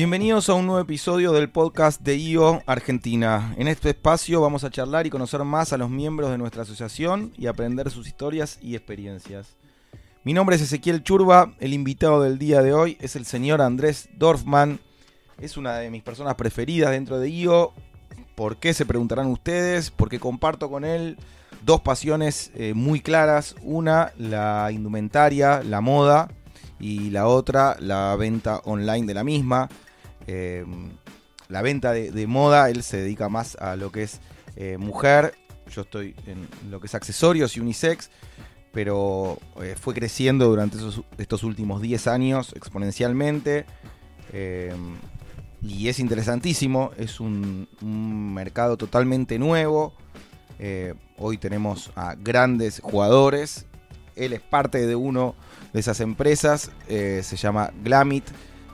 Bienvenidos a un nuevo episodio del podcast de IO Argentina. En este espacio vamos a charlar y conocer más a los miembros de nuestra asociación y aprender sus historias y experiencias. Mi nombre es Ezequiel Churba, el invitado del día de hoy es el señor Andrés Dorfman. Es una de mis personas preferidas dentro de IO. ¿Por qué? Se preguntarán ustedes. Porque comparto con él dos pasiones eh, muy claras. Una, la indumentaria, la moda y la otra, la venta online de la misma. Eh, la venta de, moda, él se dedica más a lo que es eh, mujer, yo estoy en lo que es accesorios y unisex, pero eh, fue creciendo durante estos últimos 10 años exponencialmente. y es interesantísimo, es un, mercado totalmente nuevo. hoy tenemos a grandes jugadores. Él es parte de uno de esas empresas. Eh, se llama Glamit.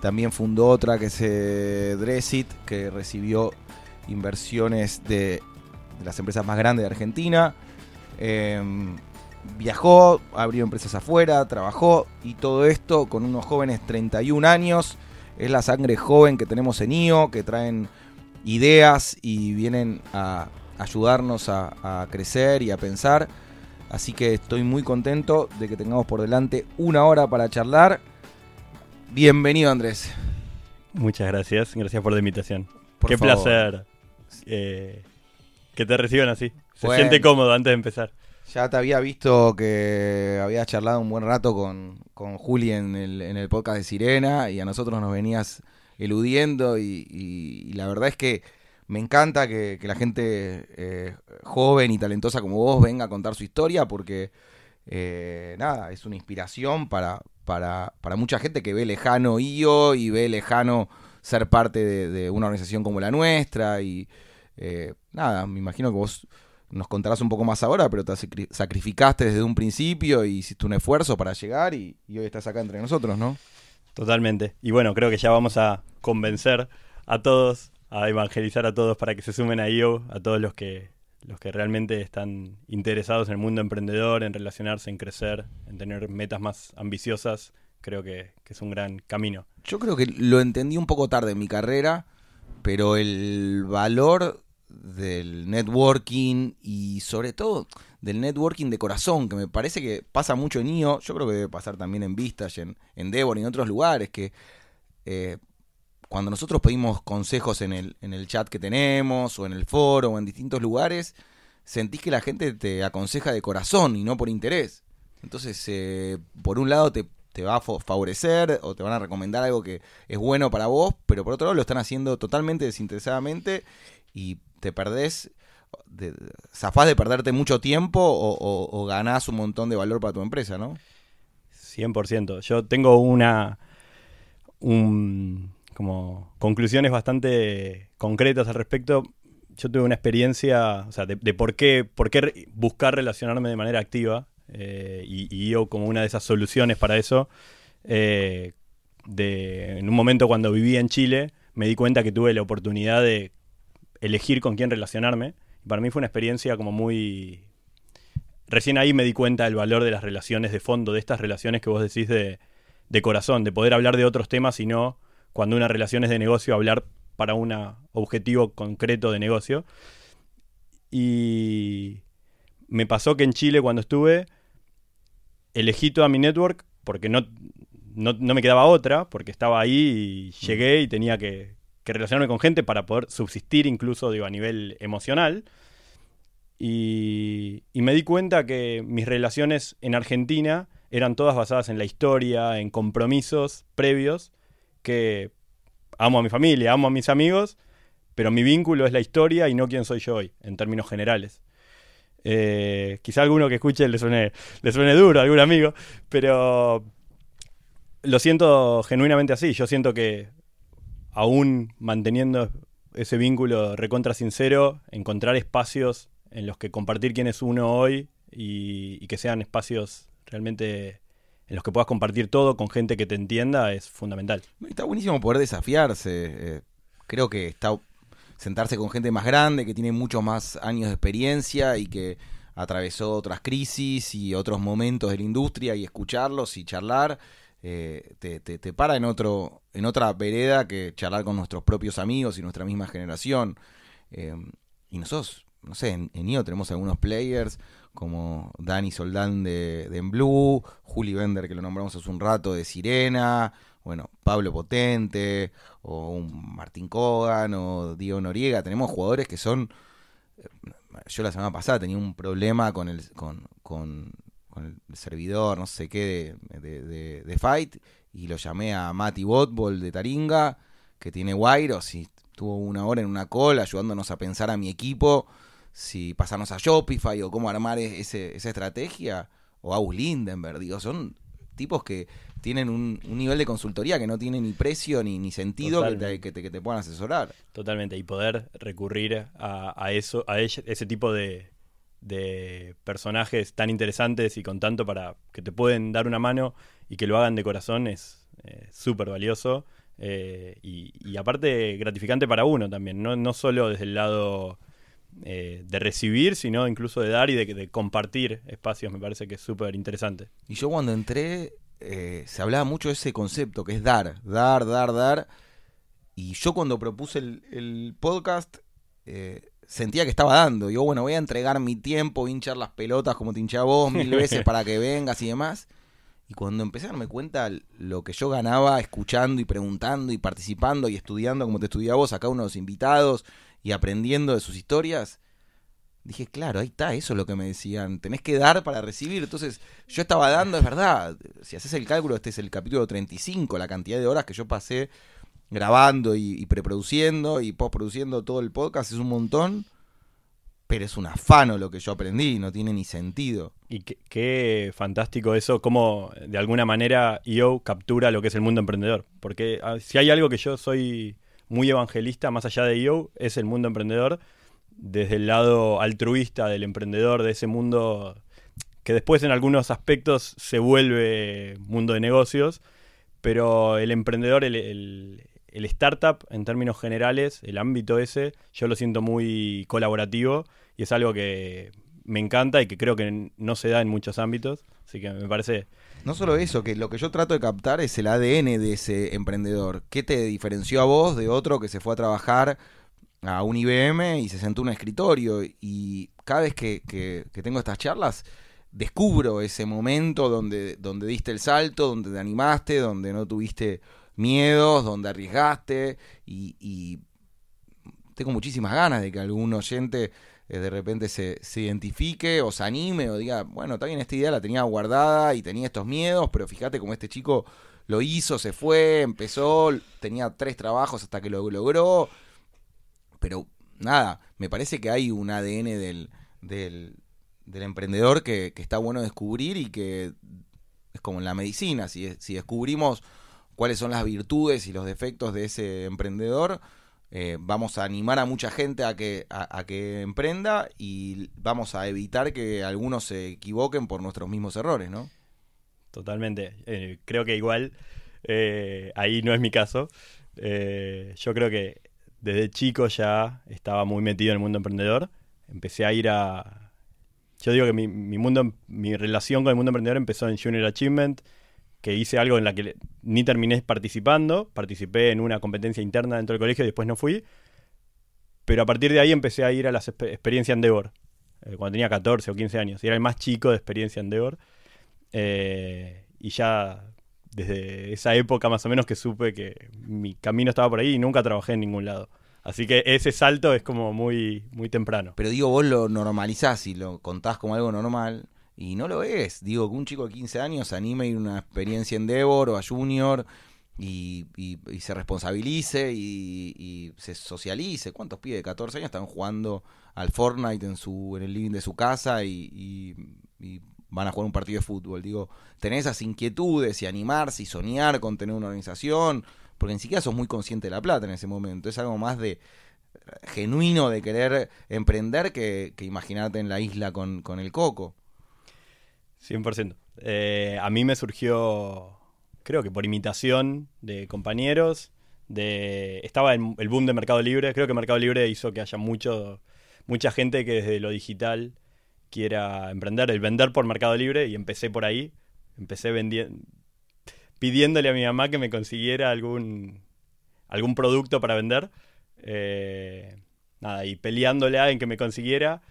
También fundó otra que es eh, Dressit, que recibió inversiones de, las empresas más grandes de Argentina. Em, viajó, abrió empresas afuera, trabajó y todo esto con unos jóvenes 31 años. Es la sangre joven que tenemos en IO, que traen ideas y vienen a ayudarnos a crecer y a pensar. Así que estoy muy contento de que tengamos por delante una hora para charlar. Bienvenido Andrés. Muchas gracias, gracias por la invitación. Qué placer eh, que te reciban así. Se siente cómodo antes de empezar. Ya te había visto que habías charlado un buen rato con, Juli en el, en el podcast de Sirena y a nosotros nos venías eludiendo y la verdad es que me encanta que, la gente eh, joven y talentosa como vos venga a contar su historia porque, eh, nada, es una inspiración para, para, para, mucha gente que ve lejano IO y ve lejano ser parte de, una organización como la nuestra y, eh, nada, me imagino que vos nos contarás un poco más ahora, pero te sacrificaste desde un principio y hiciste un esfuerzo para llegar y, y hoy estás acá entre nosotros, ¿no? Totalmente. Y bueno, creo que ya vamos a convencer a todos a evangelizar a todos para que se sumen a IO, a todos los que, los que realmente están interesados en el mundo emprendedor, en relacionarse, en crecer, en tener metas más ambiciosas. Creo que, es un gran camino. Yo creo que lo entendí un poco tarde en mi carrera, pero el valor del networking y sobre todo del networking de corazón, que me parece que pasa mucho en IO, yo creo que debe pasar también en Vistage, en, en Devon y en otros lugares, que eh, cuando nosotros pedimos consejos en el, en el chat que tenemos, o en el foro, o en distintos lugares, sentís que la gente te aconseja de corazón y no por interés. Entonces, eh, por un lado te, va a favorecer o te van a recomendar algo que es bueno para vos, pero por otro lado lo están haciendo totalmente desinteresadamente y te perdés, de, zafás de perderte mucho tiempo o, o ganás un montón de valor para tu empresa, ¿no? 100%. Yo tengo una... Un, como conclusiones bastante concretas al respecto. Yo tuve una experiencia, o sea, de, por, qué, por qué buscar relacionarme de manera activa eh, y, yo como una de esas soluciones para eso. Eh, de, en un momento cuando vivía en Chile, me di cuenta que tuve la oportunidad de elegir con quién relacionarme. Para mí fue una experiencia como muy... Recién ahí me di cuenta del valor de las relaciones de fondo, de estas relaciones que vos decís de, de corazón, de poder hablar de otros temas y no cuando una relación es de negocio, hablar para un objetivo concreto de negocio. Y me pasó que en Chile cuando estuve, elegí toda mi network porque no, no, me quedaba otra, porque estaba ahí y llegué y tenía que, relacionarme con gente para poder subsistir incluso digo, a nivel emocional. Y, y, me di cuenta que mis relaciones en Argentina eran todas basadas en la historia, en compromisos previos que amo a mi familia, amo a mis amigos, pero mi vínculo es la historia y no quién soy yo hoy, en términos generales. Eh, quizá alguno que escuche le suene, le suene duro, algún amigo, pero lo siento genuinamente así. Yo siento que aún manteniendo ese vínculo recontra sincero, encontrar espacios en los que compartir quién es uno hoy y que sean espacios realmente en los que puedas compartir todo con gente que te entienda es fundamental. Está buenísimo poder desafiarse. Eh, creo que está sentarse con gente más grande, que tiene muchos más años de experiencia y que atravesó otras crisis y otros momentos de la industria y escucharlos y charlar. eh, te, te, te para en otro en otra vereda que charlar con nuestros propios amigos y nuestra misma generación. Eh, y nosotros, no sé, en, en IO tenemos algunos players como Dani Soldán de, de En Blue, Juli Bender, que lo nombramos hace un rato, de Sirena, bueno, Pablo Potente, o un Martín Cogan, o Diego Noriega. Tenemos jugadores que son. eh, Yo la semana pasada tenía un problema con el, con, con, con el servidor, no sé qué, de, de, Fight, y lo llamé a Mati Botbol de Taringa, que tiene Wairos, y estuvo una hora en una call ayudándonos a pensar a mi equipo si pasarnos a Shopify o cómo armar ese, esa estrategia, o a Aus Lindenberg, digo, son tipos que tienen un, un nivel de consultoría que no tiene ni precio ni, ni sentido que te, que, te, que te puedan asesorar. Totalmente, y poder recurrir a, a eso, a ese tipo de, de personajes tan interesantes y con tanto para que te pueden dar una mano y que lo hagan de corazón es eh, súper valioso eh, y, y aparte gratificante para uno también, no, no solo desde el lado eh, de recibir, sino incluso de dar y de, de compartir espacios, me parece que es súper interesante. Y yo cuando entré, eh, se hablaba mucho de ese concepto que es dar, dar, dar, dar. Y yo cuando propuse el, el podcast, eh, sentía que estaba dando. Yo, bueno, voy a entregar mi tiempo, hinchar las pelotas como te hinché a vos mil veces para que vengas y demás. Y cuando empecé a darme cuenta lo que yo ganaba escuchando y preguntando y participando y estudiando como te estudié a vos, acá uno de los invitados y aprendiendo de sus historias, dije, claro, ahí está, eso es lo que me decían, tenés que dar para recibir. Entonces, yo estaba dando, es verdad, si haces el cálculo, este es el capítulo 35, la cantidad de horas que yo pasé grabando y, preproduciendo y postproduciendo todo el podcast es un montón, pero es un afano lo que yo aprendí, no tiene ni sentido. Y qué, qué fantástico eso, cómo de alguna manera IO captura lo que es el mundo emprendedor. Porque ah, si hay algo que yo soy muy evangelista, más allá de IO, es el mundo emprendedor, desde el lado altruista del emprendedor, de ese mundo que después en algunos aspectos se vuelve mundo de negocios, pero el emprendedor, el, el- el startup en términos generales, el ámbito ese, yo lo siento muy colaborativo y es algo que me encanta y que creo que no se da en muchos ámbitos, así que me parece No solo eso, que lo que yo trato de captar es el ADN de ese emprendedor. ¿Qué te diferenció a vos de otro que se fue a trabajar a un IBM y se sentó en un escritorio? Y cada vez que, que- que tengo estas charlas, descubro ese momento donde, donde diste el salto, donde te animaste, donde no tuviste miedos, donde arriesgaste y, y tengo muchísimas ganas de que algún oyente eh, de repente se, se identifique o se anime o diga, bueno, bien, esta idea la tenía guardada y tenía estos miedos, pero fíjate cómo este chico lo hizo, se fue, empezó, tenía tres trabajos hasta que lo logró, pero nada, me parece que hay un ADN del, del, del emprendedor que, que está bueno descubrir y que es como en la medicina, si, si descubrimos cuáles son las virtudes y los defectos de ese emprendedor, eh, vamos a animar a mucha gente a que, a, que emprenda y vamos a evitar que algunos se equivoquen por nuestros mismos errores, ¿no? totalmente. Eh, creo que igual eh, ahí no es mi caso. Yo creo que desde chico ya estaba muy metido en el mundo emprendedor. Empecé a ir a... Yo digo que mi, mi mundo, mi relación con el mundo emprendedor empezó en Junior Achievement, que hice algo en la que ni terminé participando. Participé en una competencia interna dentro del colegio y después no fui. Pero a partir de ahí empecé a ir a las exper- experiencia Endeavor, eh, cuando tenía 14 o 15 años. Y era el más chico de experiencia Endeavor. Eh, y ya desde esa época más o menos que supe que mi camino estaba por ahí y nunca trabajé en ningún lado. Así que ese salto es como muy, muy temprano. Pero digo, vos lo normalizás y lo contás como algo normal y no lo es. Digo, que un chico de 15 años anime a ir a una experiencia en Endeavor o a Junior y, se responsabilice y, se socialice. ¿Cuántos pibes de 14 años están jugando al Fortnite en su en el living de su casa y van a jugar un partido de fútbol? Digo, tener esas inquietudes y animarse y soñar con tener una organización, porque ni siquiera sos muy consciente de la plata en ese momento. Es algo más de genuino de querer emprender que, que imaginarte en la isla con, con el coco. 100%. Eh, a mí me surgió, creo que por imitación de compañeros, de estaba en el boom de Mercado Libre. Creo que Mercado Libre hizo que haya mucho, mucha gente que desde lo digital quiera emprender, el vender por Mercado Libre y empecé por ahí. Empecé vendiendo, pidiéndole a mi mamá que me consiguiera algún, algún producto para vender. Eh, nada, y peleándole a alguien que me consiguiera.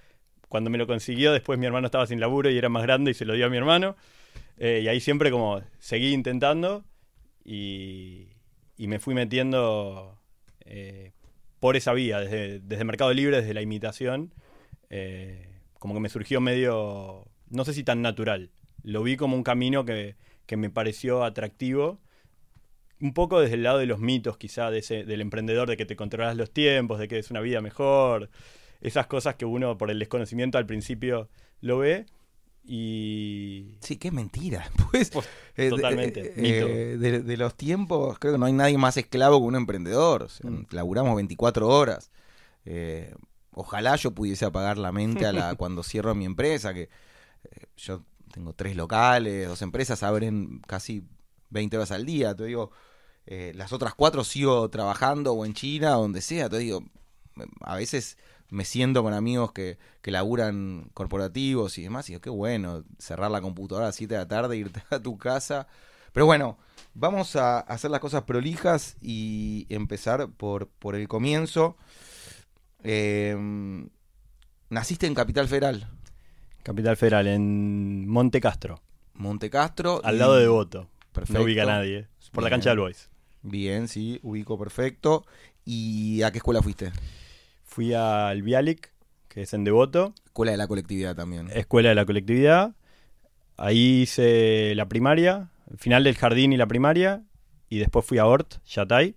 Cuando me lo consiguió, después mi hermano estaba sin laburo y era más grande y se lo dio a mi hermano. Eh, y ahí siempre como seguí intentando y, y me fui metiendo eh, por esa vía, desde, desde Mercado Libre, desde la imitación. Eh, como que me surgió medio, no sé si tan natural. Lo vi como un camino que, que me pareció atractivo un poco desde el lado de los mitos, quizá, de ese, del emprendedor, de que te controlas los tiempos, de que es una vida mejor, esas cosas que uno por el desconocimiento al principio lo ve. Y. Sí, qué mentira. Pues, Pues, eh, totalmente, de, mito. eh, de- de los tiempos, creo que no hay nadie más esclavo que un emprendedor. O sea, Mm. Laburamos 24 horas. Eh, ojalá yo pudiese apagar la mente a la, cuando cierro mi empresa, que eh, yo tengo tres locales, dos empresas, abren casi 20 horas al día. Te digo, eh, las otras cuatro sigo trabajando o en China, o donde sea. Te digo, a veces me siento con amigos que, que laburan corporativos y demás, y digo, qué bueno, cerrar la computadora a las 7 de la tarde, irte a tu casa. Pero bueno, vamos a hacer las cosas prolijas y empezar por, por el comienzo. Eh, naciste en Capital Federal, Capital Federal, en Monte Castro, Monte Castro. al y- lado de Voto. Perfecto. No ubica a nadie. Por la cancha del Boys. Bien, sí, ubico perfecto. ¿Y a qué escuela fuiste? Fui al Bialik, que es en Devoto, Escuela de la colectividad también. escuela de la colectividad. Ahí hice la primaria, el final del jardín y la primaria. Y después fui a Ort, Yatay.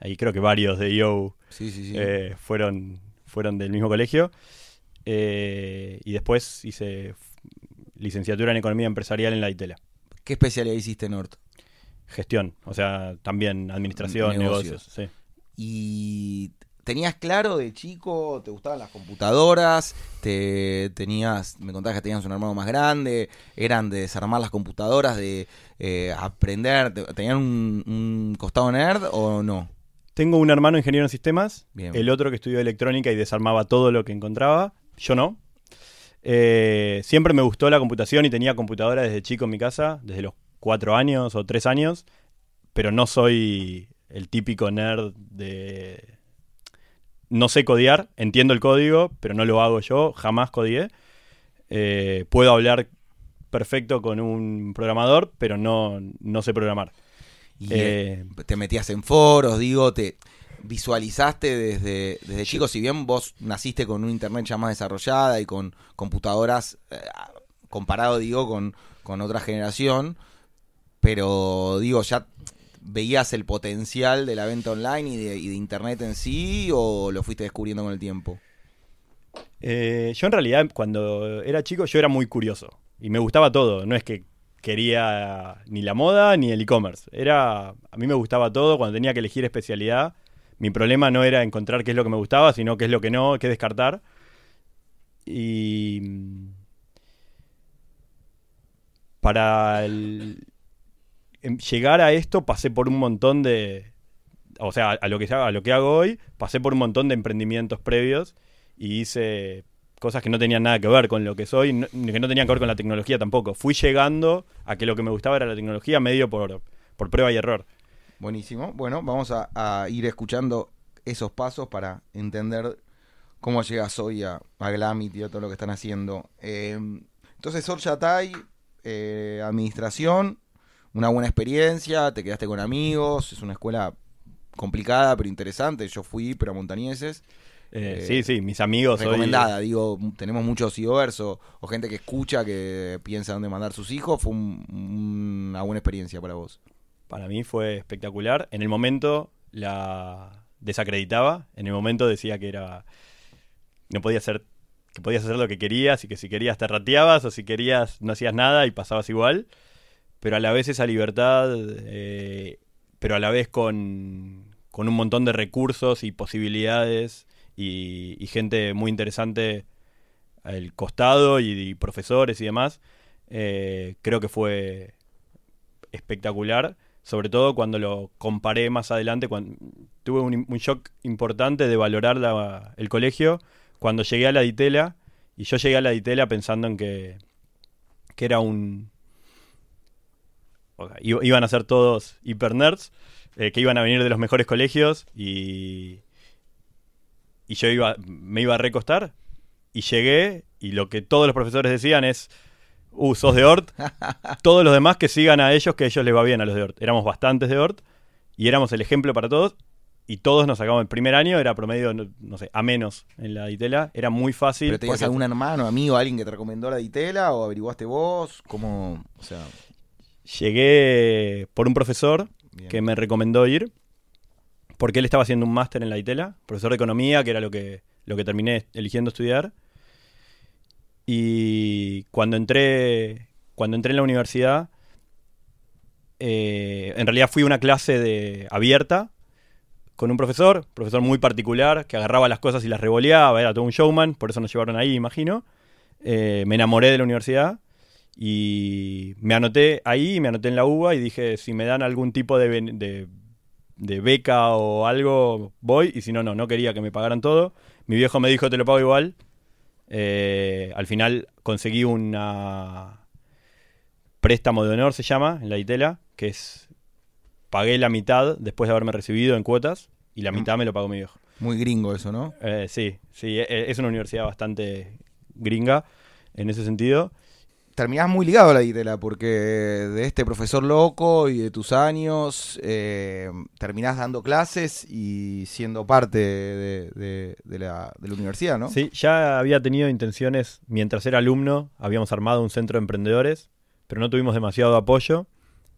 Ahí creo que varios de Yo Sí, sí, sí. eh, fueron, fueron del mismo colegio. Eh, y después hice licenciatura en Economía Empresarial en la ITELA. ¿Qué especialidad hiciste en Ort? Gestión, o sea, también administración, Negocios. negocios. sí. ¿Y tenías claro de chico, te gustaban las computadoras? Te tenías, me contabas que tenías un hermano más grande, eran de desarmar las computadoras, de eh, aprender, te- ¿tenían un, un costado nerd o no? Tengo un hermano ingeniero en sistemas, Bien. el otro que estudió electrónica y desarmaba todo lo que encontraba. Yo no. Eh, siempre me gustó la computación y tenía computadora desde chico en mi casa, desde los cuatro años o tres años, pero no soy el típico nerd de... No sé codear, entiendo el código, pero no lo hago yo, jamás codié. Eh, puedo hablar perfecto con un programador, pero no, no sé programar. Y Eh, eh, te metías en foros, digo, te visualizaste desde, desde chico, si bien vos naciste con un internet ya más desarrollada y con computadoras, eh, comparado, digo, con, con otra generación, pero digo, ya veías el potencial de la venta online y de, internet en sí, o lo fuiste descubriendo con el tiempo? Eh, yo en realidad cuando era chico yo era muy curioso y me gustaba todo, no es que quería ni la moda ni el e-commerce, era a mí me gustaba todo, cuando tenía que elegir especialidad, mi problema no era encontrar qué es lo que me gustaba, sino qué es lo que no, qué descartar. Y mm, para el- llegar a esto pasé por un montón de o sea, a lo que a lo que hago hoy, pasé por un montón de emprendimientos previos y hice cosas que no tenían nada que ver con lo que soy, no- que no tenían que ver con la tecnología tampoco. Fui llegando a que lo que me gustaba era la tecnología medio por, por prueba y error. Buenísimo. Bueno, vamos a, ir escuchando esos pasos para entender cómo llegas hoy a, a Glamit y a todo lo que están haciendo. Eh, entonces, Orchatay, eh, administración, una buena experiencia, te quedaste con amigos, es una escuela complicada pero interesante. Yo fui, pero a Montañeses. Eh, Eh, sí, sí, mis amigos hoy- Recomendada, digo, tenemos muchos IOVers o, o gente que escucha, que piensa dónde mandar sus hijos. Fue un- un- una buena experiencia para vos. Para mí fue espectacular. En el momento la desacreditaba. En el momento decía que era. No podía ser. Que podías hacer lo que querías y que si querías te rateabas o si querías no hacías nada y pasabas igual. Pero a la vez esa libertad. eh, pero a la vez con, con un montón de recursos y posibilidades y, y gente muy interesante al costado y, profesores y demás. eh, creo que fue espectacular, sobre todo cuando lo comparé más adelante, tuve un, shock importante de valorar el colegio cuando llegué a la Ditela, y yo llegué a la Ditela pensando en que, que era un, o sea, i- iban a ser todos hiper nerds, eh, que iban a venir de los mejores colegios y, y yo iba, me iba a recostar y llegué y lo que todos los profesores decían es, uh, sos de Ort, todos los demás que sigan a ellos, que a ellos les va bien a los de Ort. Éramos bastantes de Ort y éramos el ejemplo para todos y todos nos sacamos el primer año, era promedio, no, no sé, a menos en la Ditela, era muy fácil. ¿Pero tenías porque- algún hermano, amigo, alguien que te recomendó la Ditela o averiguaste vos? ¿Cómo? O sea, Llegué por un profesor bien. que me recomendó ir, porque él estaba haciendo un máster en la ITELA, profesor de economía, que era lo que, lo que terminé eligiendo estudiar. Y cuando entré, cuando entré en la universidad, eh, en realidad fui a una clase de, abierta con un profesor, profesor muy particular, que agarraba las cosas y las revoleaba, era todo un showman, por eso nos llevaron ahí, imagino. Eh, me enamoré de la universidad y me anoté ahí, me anoté en la UBA y dije, si me dan algún tipo de, de, de beca o algo, voy, y si no, no, no quería que me pagaran todo. Mi viejo me dijo, te lo pago igual. Eh, al final conseguí una préstamo de honor, se llama, en la ITELA, que es, pagué la mitad después de haberme recibido en cuotas y la Mm. mitad me lo pagó mi viejo. Muy gringo eso, ¿no? Eh, sí, sí, e- es una universidad bastante gringa en ese sentido. Terminás muy ligado a la Ditela porque de este profesor loco y de tus años eh, terminás dando clases y siendo parte de, la, de la universidad, ¿no? Sí, ya había tenido intenciones, mientras era alumno, habíamos armado un centro de emprendedores, pero no tuvimos demasiado apoyo.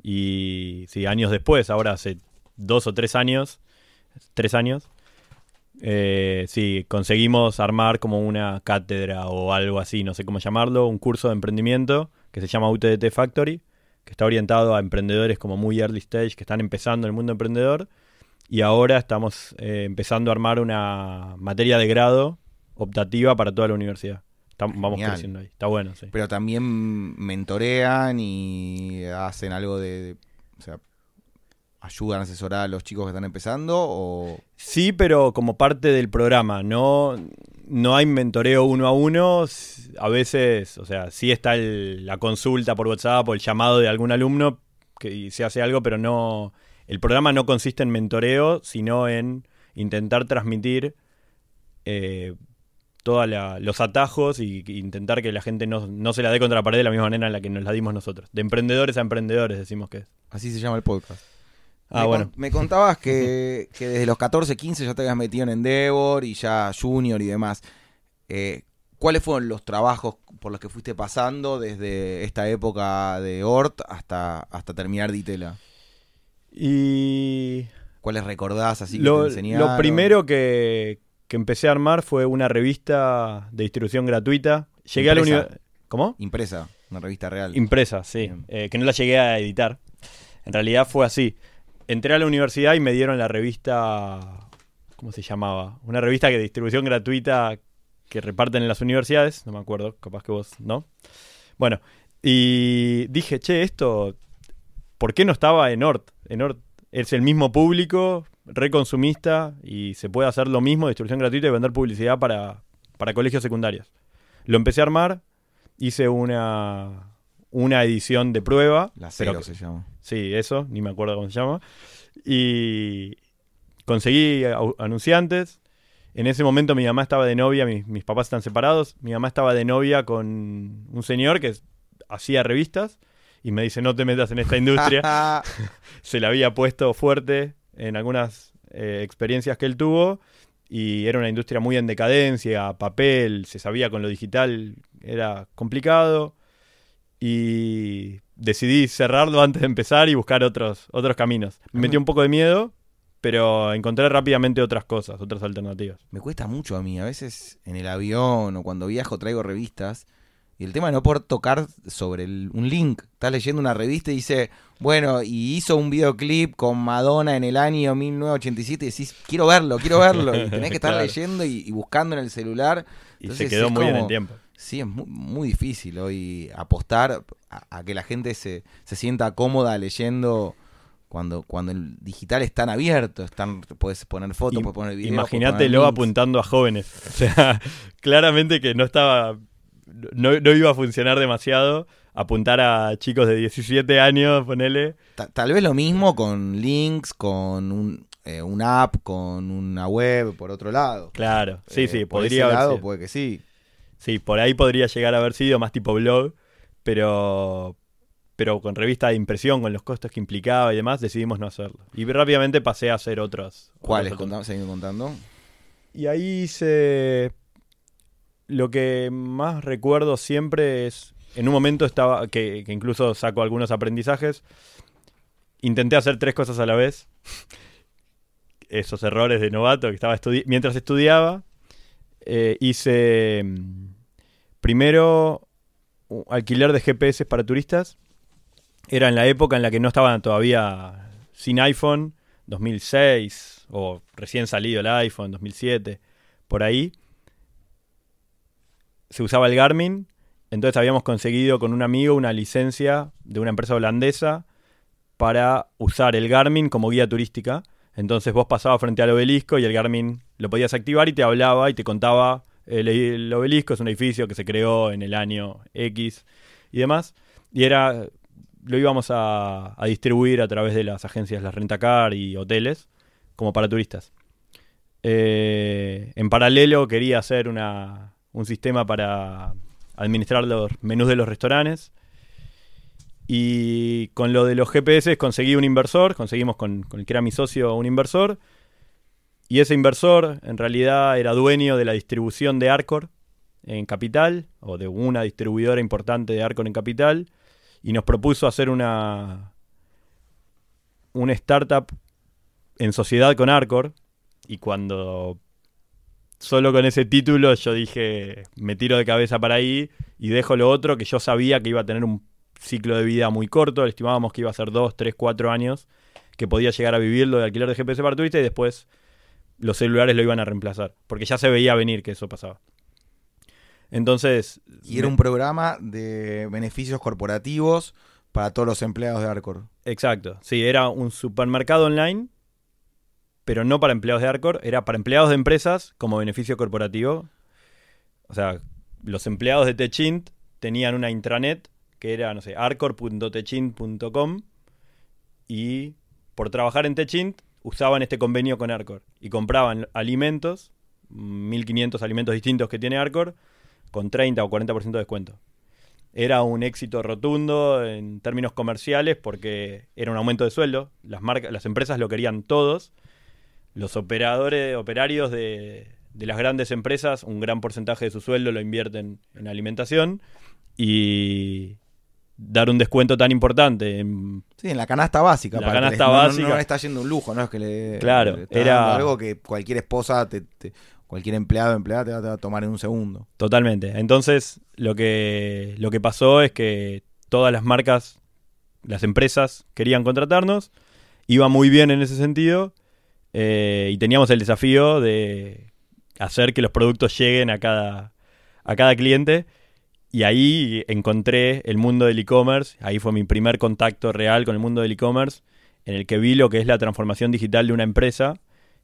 Y sí, años después, ahora hace dos o tres años, tres años, eh, sí, conseguimos armar como una cátedra o algo así, no sé cómo llamarlo, un curso de emprendimiento que se llama UTDT Factory, que está orientado a emprendedores como muy early stage, que están empezando en el mundo emprendedor. Y ahora estamos eh, empezando a armar una materia de grado optativa para toda la universidad. Tam- vamos creciendo ahí. Está bueno, sí. Pero también mentorean y hacen algo de, de- o sea, ayudan a asesorar a los chicos que están empezando o Sí, pero como parte del programa, no, no hay mentoreo uno a uno. A veces, o sea, sí está el- la consulta por WhatsApp o el llamado de algún alumno que se hace algo, pero no. El programa no consiste en mentoreo, sino en intentar transmitir eh, todos los atajos y, y intentar que la gente no, no se la dé contra la pared de la misma manera en la que nos la dimos nosotros. De emprendedores a emprendedores, decimos que es. así se llama el podcast. Ah, me, bueno. con- me contabas que, que desde los 14, 15 ya te habías metido en Endeavor y ya Junior y demás. Eh, ¿Cuáles fueron los trabajos por los que fuiste pasando desde esta época de Ort hasta, hasta terminar Ditela? Y ¿Cuáles recordás así que lo, te enseñaron? lo primero que, que empecé a armar fue una revista de distribución gratuita. Llegué a la universidad. ¿Cómo? Impresa, una revista real. Impresa, sí. Eh, que no la llegué a editar. En realidad fue así. Entré a la universidad y me dieron la revista. ¿Cómo se llamaba? Una revista que de distribución gratuita que reparten en las universidades. No me acuerdo, capaz que vos no. Bueno, y dije, che, esto. ¿Por qué no estaba en Ort? En Ort es el mismo público, reconsumista, y se puede hacer lo mismo, distribución gratuita y vender publicidad para, para colegios secundarios. Lo empecé a armar, hice una, una edición de prueba. La pero cero que- se llama. Sí, eso, ni me acuerdo cómo se llama. Y conseguí anunciantes. En ese momento mi mamá estaba de novia, mis, mis papás están separados. Mi mamá estaba de novia con un señor que hacía revistas y me dice, no te metas en esta industria. Se la había puesto fuerte en algunas eh, experiencias que él tuvo y era una industria muy en decadencia, papel, se sabía con lo digital, era complicado y decidí cerrarlo antes de empezar y buscar otros, otros caminos. Me metí un poco de miedo, pero encontré rápidamente otras cosas, otras alternativas. Me cuesta mucho a mí. A veces en el avión o cuando viajo traigo revistas. Y el tema de no poder tocar sobre el- un link. Estás leyendo una revista y dice, bueno, y hizo un videoclip con Madonna en el año 1987 y decís, quiero verlo, quiero verlo. Y tenés que estar Claro. leyendo y, y buscando en el celular. Y se quedó muy como- en tiempo. Sí, es muy, muy difícil hoy apostar a, a que la gente se, se sienta cómoda leyendo cuando, cuando el digital es tan abierto. Están, puedes poner fotos, puedes poner videos. Imagínatelo apuntando a jóvenes. O sea, claramente que no estaba. No, no iba a funcionar demasiado. apuntar a chicos de 17 años, ponele. Ta- tal vez lo mismo con links, con un, eh, una app, con una web, por otro lado. Claro, sí, Eh, sí, por podría ese haber lado sido. puede que sí. Sí, por ahí podría llegar a haber sido más tipo blog, pero pero con revista de impresión, con los costos que implicaba y demás, decidimos no hacerlo. Y rápidamente pasé a hacer otros. ¿Cuáles? seguime contando. Y ahí hice. Lo que más recuerdo siempre es. En un momento estaba. Que, que incluso saco algunos aprendizajes. Intenté hacer tres cosas a la vez. Esos errores de novato que estaba estudi- Mientras estudiaba, eh, hice. mm, Primero. Alquiler de GPS para turistas. Era en la época en la que no estaban todavía sin iPhone. 2006 o recién salido el iPhone, 2007, por ahí. Se usaba el Garmin, entonces habíamos conseguido con un amigo una licencia de una empresa holandesa para usar el Garmin como guía turística. Entonces vos pasabas frente al obelisco y el Garmin lo podías activar y te hablaba y te contaba el, el obelisco es un edificio que se creó en el año X y demás. Y era lo íbamos a, a distribuir a través de las agencias, las rentacar y hoteles, como para turistas. Eh, en paralelo quería hacer una, un sistema para administrar los menús de los restaurantes. Y con lo de los GPS conseguí un inversor, conseguimos con, con el que era mi socio un inversor. Y ese inversor en realidad era dueño de la distribución de Arcor en Capital, o de una distribuidora importante de Arcor en Capital y nos propuso hacer una una startup en sociedad con Arcor. Y cuando solo con ese título yo dije me tiro de cabeza para ahí y dejo lo otro que yo sabía que iba a tener un ciclo de vida muy corto, estimábamos que iba a ser 2, 3, 4 años que podía llegar a vivir lo de alquiler de GPS para turistas y después los celulares lo iban a reemplazar, porque ya se veía venir que eso pasaba. Entonces, Y era un programa de beneficios corporativos para todos los empleados de Arcor. Exacto, sí, era un supermercado online, pero no para empleados de Arcor, era para empleados de empresas como beneficio corporativo. O sea, los empleados de Techint tenían una intranet que era, no sé, arcor.techint.com y por trabajar en Techint usaban este convenio con Arcor y compraban alimentos, 1500 alimentos distintos que tiene Arcor, con 30 o 40% de descuento era un éxito rotundo en términos comerciales porque era un aumento de sueldo. Las, marcas, las empresas lo querían todos. Los operadores, operarios de, de las grandes empresas, un gran porcentaje de su sueldo lo invierten en alimentación. Y dar un descuento tan importante en Sí, en la canasta básica. La canasta No- básica. No, le está yendo un lujo, ¿no? Es que le. Claro, le era- algo que cualquier esposa, te- te- cualquier empleado o empleada te va, te va a tomar en un segundo. Totalmente. Entonces, lo que, lo que pasó es que todas las marcas, las empresas querían contratarnos, iba muy bien en ese sentido, eh, y teníamos el desafío de hacer que los productos lleguen a cada, a cada cliente. Y ahí encontré el mundo del e-commerce, ahí fue mi primer contacto real con el mundo del e-commerce, en el que vi lo que es la transformación digital de una empresa.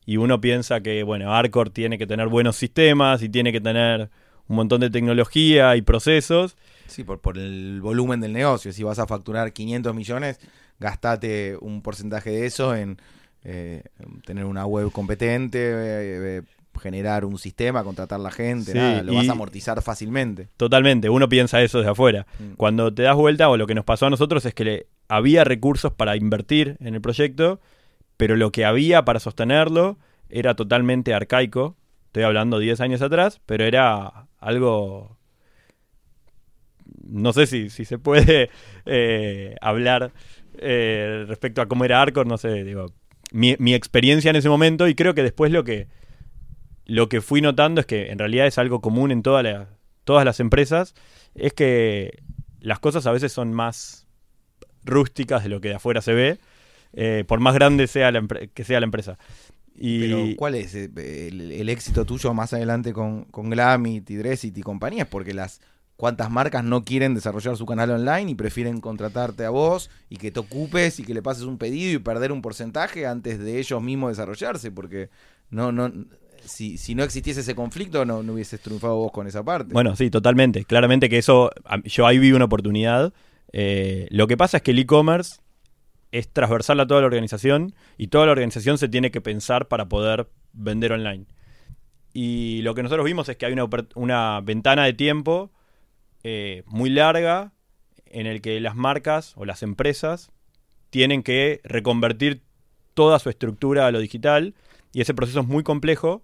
Y uno piensa que, bueno, Arcor tiene que tener buenos sistemas y tiene que tener un montón de tecnología y procesos. Sí, por, por el volumen del negocio. Si vas a facturar 500 millones, gastate un porcentaje de eso en eh, tener una web competente, eh, eh, generar un sistema, contratar la gente, Sí, nada, lo vas a amortizar fácilmente. Totalmente, uno piensa eso desde afuera. Mm. Cuando te das vuelta, o lo que nos pasó a nosotros es que le- había recursos para invertir en el proyecto, pero lo que había para sostenerlo era totalmente arcaico. Estoy hablando 10 años atrás, pero era algo... No sé si, si se puede eh, hablar eh, respecto a cómo era Arcor, no sé, digo, mi, mi experiencia en ese momento y creo que después lo que, lo que fui notando es que en realidad es algo común en toda la- todas las empresas, es que las cosas a veces son más rústicas de lo que de afuera se ve, eh, por más grande sea la que sea la empresa. Y Pero, ¿cuál es eh, el, el éxito tuyo más adelante con, con Glamit y Dressit y compañías? Porque las cuántas marcas no quieren desarrollar su canal online y prefieren contratarte a vos y que te ocupes y que le pases un pedido y perder un porcentaje antes de ellos mismos desarrollarse, porque no, no, si, si no existiese ese conflicto, no, no hubieses triunfado vos con esa parte. Bueno, sí, totalmente. Claramente que eso, yo ahí vi una oportunidad. Eh, lo que pasa es que el e-commerce es transversal a toda la organización y toda la organización se tiene que pensar para poder vender online. Y lo que nosotros vimos es que hay una, una ventana de tiempo eh, muy larga en el que las marcas o las empresas tienen que reconvertir toda su estructura a lo digital y ese proceso es muy complejo,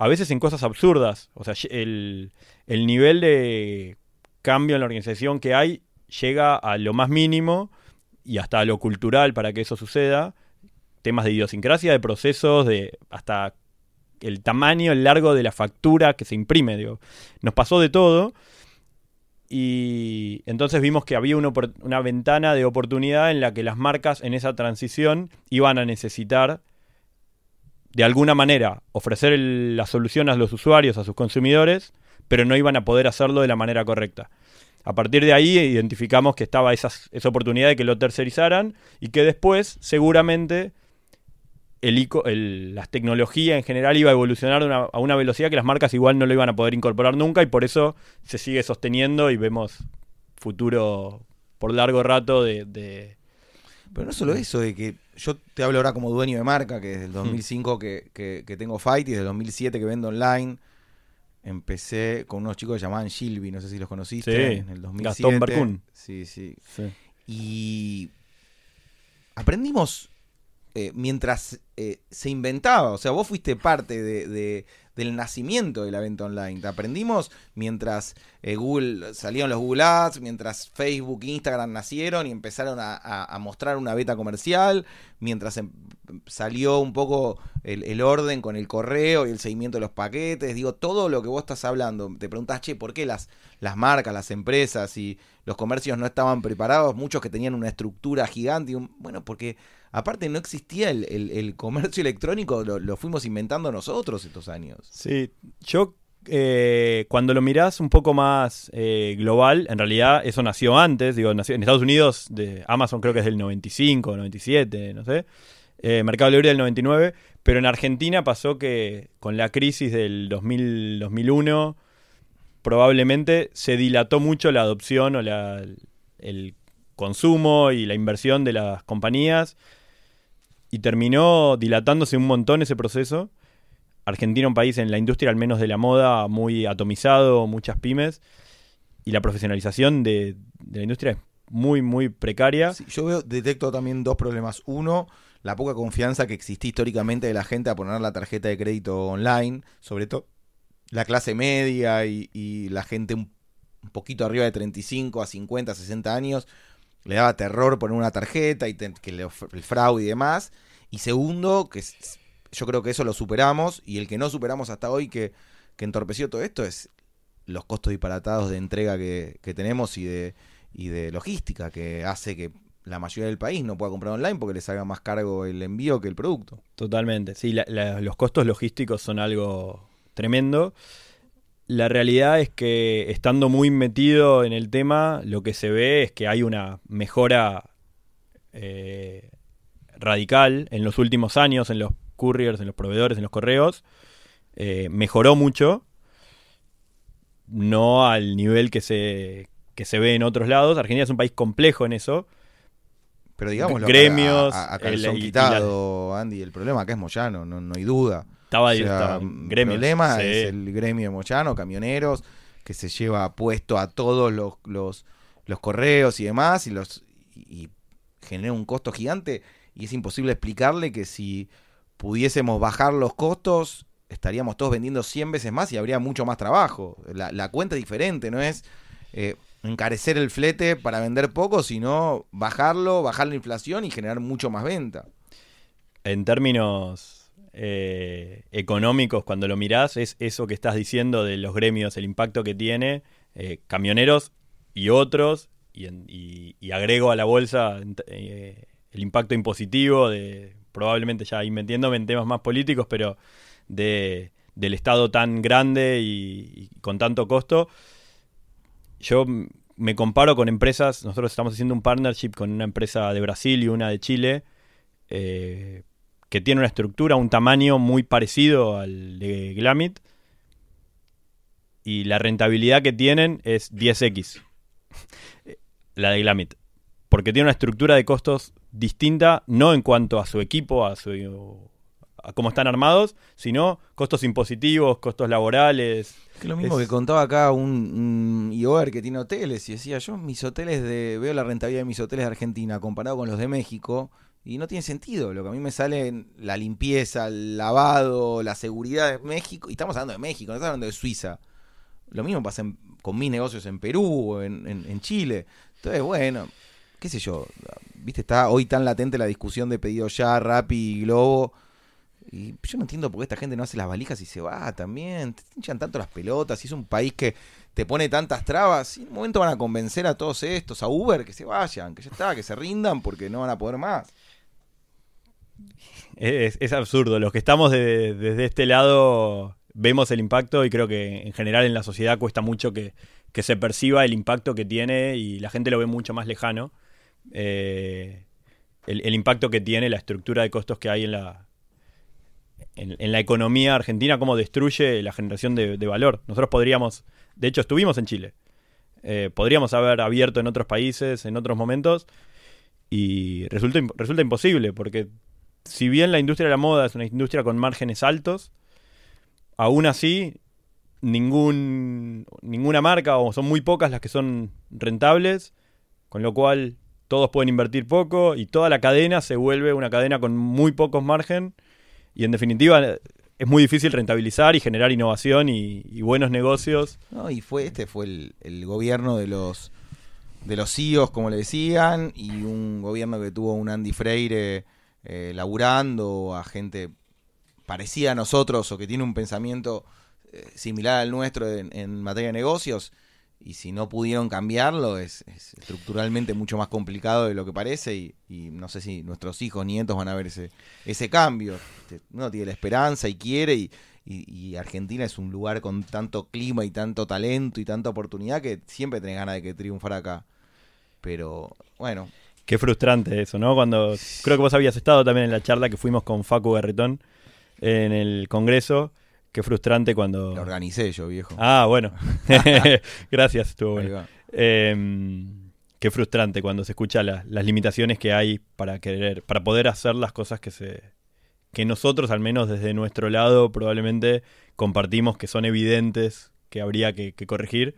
a veces en cosas absurdas. O sea, el, el nivel de cambio en la organización que hay llega a lo más mínimo y hasta a lo cultural para que eso suceda. Temas de idiosincrasia, de procesos, de hasta el tamaño, el largo de la factura que se imprime. Digo. Nos pasó de todo y entonces vimos que había una, una ventana de oportunidad en la que las marcas en esa transición iban a necesitar de alguna manera ofrecer el- la solución a los usuarios, a sus consumidores, pero no iban a poder hacerlo de la manera correcta. A partir de ahí identificamos que estaba esas- esa oportunidad de que lo tercerizaran y que después seguramente el ico- el- las tecnologías en general iba a evolucionar a una, a una velocidad que las marcas igual no lo iban a poder incorporar nunca y por eso se sigue sosteniendo y vemos futuro por largo rato de... de- Pero no solo eso, de que yo te hablo ahora como dueño de marca, que desde el 2005 que, que, que tengo Fight y desde el 2007 que vendo online. Empecé con unos chicos que llamaban Shilby, no sé si los conociste, Sí, en el 2007. Gastón Bercún. Sí, sí. sí. Y aprendimos eh, mientras eh, se inventaba. O sea, vos fuiste parte de, de- del nacimiento de la venta online. Te aprendimos mientras eh, Google salieron los Google Ads, mientras Facebook, Instagram nacieron y empezaron a, mostrar una beta comercial, mientras em- salió un poco el, el orden con el correo y el seguimiento de los paquetes. Digo, todo lo que vos estás hablando. Te preguntás, che, ¿por qué las, las marcas, las empresas y los comercios no estaban preparados? Muchos que tenían una estructura gigante. Bueno, porque aparte no existía el, comercio electrónico, lo, lo fuimos inventando nosotros estos años. Sí, yo eh, cuando lo mirás un poco más eh, global, en realidad eso nació antes, digo, nació en Estados Unidos, de Amazon creo que es del 95, 97, no sé, eh, Mercado Libre del 99, pero en Argentina pasó que con la crisis del 2000, 2001 probablemente se dilató mucho la adopción o la, el consumo y la inversión de las compañías y terminó dilatándose un montón ese proceso. Argentina un país en la industria, al menos de la moda, muy atomizado, muchas pymes, y la profesionalización de, la industria es muy, muy precaria. Yo veo, detecto también dos problemas. Uno, la poca confianza que existe históricamente de la gente a poner la tarjeta de crédito online, sobre todo la clase media y, la gente un, poquito arriba de 35 a 50, 60 años, le daba terror poner una tarjeta y te- que le el fraude y demás. Y segundo, que yo creo que eso lo superamos y el que no superamos hasta hoy que, que entorpeció todo esto es los costos disparatados de entrega que, que tenemos y de, y de logística que hace que la mayoría del país no pueda comprar online porque les haga más cargo el envío que el producto. Totalmente. Sí, la- la- los costos logísticos son algo tremendo. La realidad es que estando muy metido en el tema, lo que se ve es que hay una mejora eh, radical en los últimos años en los couriers, en los proveedores, en los correos. Eh, mejoró mucho, no al nivel que se, que se ve en otros lados. Argentina es un país complejo en eso. Pero digamos, Gremios, a, a, a el- calzón y- y quitado, Andy, el problema acá es Moyano, no, no hay duda. Estaba, O sea, estaba- el gremios, problema sí. es el gremio de Moyano, camioneros, que se lleva puesto a todos los, los, los correos y demás, y los y, y genera un costo gigante, y es imposible explicarle que si pudiésemos bajar los costos, estaríamos todos vendiendo 100 veces más y habría mucho más trabajo. La, la cuenta es diferente, no es eh, encarecer el flete para vender poco, sino bajarlo, bajar la inflación y generar mucho más venta. en términos eh, económicos, cuando lo mirás, es eso que estás diciendo de los gremios, el impacto que tiene, eh, camioneros y otros, y, y- agrego a la bolsa eh, el impacto impositivo de, probablemente ya ahí metiéndome en temas más políticos, pero de, del Estado tan grande y, y con tanto costo. Yo me comparo con empresas, nosotros estamos haciendo un partnership con una empresa de Brasil y una de Chile, eh, que tiene una estructura, un tamaño muy parecido al de Glamit. Y la rentabilidad que tienen es 10x. la de Glamit. Porque tiene una estructura de costos distinta, no en cuanto a su equipo, a su a cómo están armados, sino costos impositivos, costos laborales. Que lo mismo que contaba acá un, un que tiene hoteles y decía yo mis hoteles de veo la rentabilidad de mis hoteles de Argentina comparado con los de México y no tiene sentido. Lo que a mí me sale la limpieza, el lavado, la seguridad de México y estamos hablando de México, no estamos hablando de Suiza. Lo mismo pasa con mis negocios en Perú, o en Chile. Entonces, bueno, qué sé yo, viste, está hoy tan latente la discusión de pedido ya, Rappi Globo. Y yo no entiendo por qué esta gente no hace las valijas y se va también. Te hinchan tanto las pelotas. Y es un país que te pone tantas trabas. Y en un momento van a convencer a todos estos, a Uber, que se vayan, que ya está, que se rindan porque no van a poder más. Es, absurdo. Los que estamos desde este lado vemos el impacto y creo que en general en la sociedad cuesta mucho que, que se perciba el impacto que tiene y la gente lo ve mucho más lejano. Eh, el, impacto que tiene la estructura de costos que hay en la, en, la economía argentina, cómo destruye la generación de, valor. Nosotros podríamos, de hecho estuvimos en Chile, eh, podríamos haber abierto en otros países, en otros momentos, y resulta, resulta imposible, porque si bien la industria de la moda es una industria con márgenes altos, aún así ningún, ninguna marca, o son muy pocas las que son rentables, con lo cual todos pueden invertir poco y toda la cadena se vuelve una cadena con muy pocos margen y en definitiva es muy difícil rentabilizar y generar innovación y, buenos negocios. No, y fue este fue el, gobierno de los de los CEOs, como le decían, y un gobierno que tuvo un Andy Freire eh, laburando a gente parecida a nosotros o que tiene un pensamiento eh, similar al nuestro en materia de negocios y si no pudieron cambiarlo es, estructuralmente mucho más complicado de lo que parece y, no sé si nuestros hijos, nietos van a ver ese, ese cambio. Este, uno tiene la esperanza y quiere y, y, Argentina es un lugar con tanto clima y tanto talento y tanta oportunidad que siempre tenés ganas de que triunfara acá. Pero bueno. Qué frustrante eso, ¿no? Cuando creo que vos habías estado también en la charla que fuimos con Facu Garretón en el Congreso Qué frustrante cuando. Lo organicé yo, viejo. Ah, bueno. Gracias, estuvo bueno. Em, qué frustrante cuando se escucha las limitaciones que hay para querer, para poder hacer las cosas que se. que nosotros, al menos desde nuestro lado, probablemente compartimos que son evidentes, que habría que, corregir.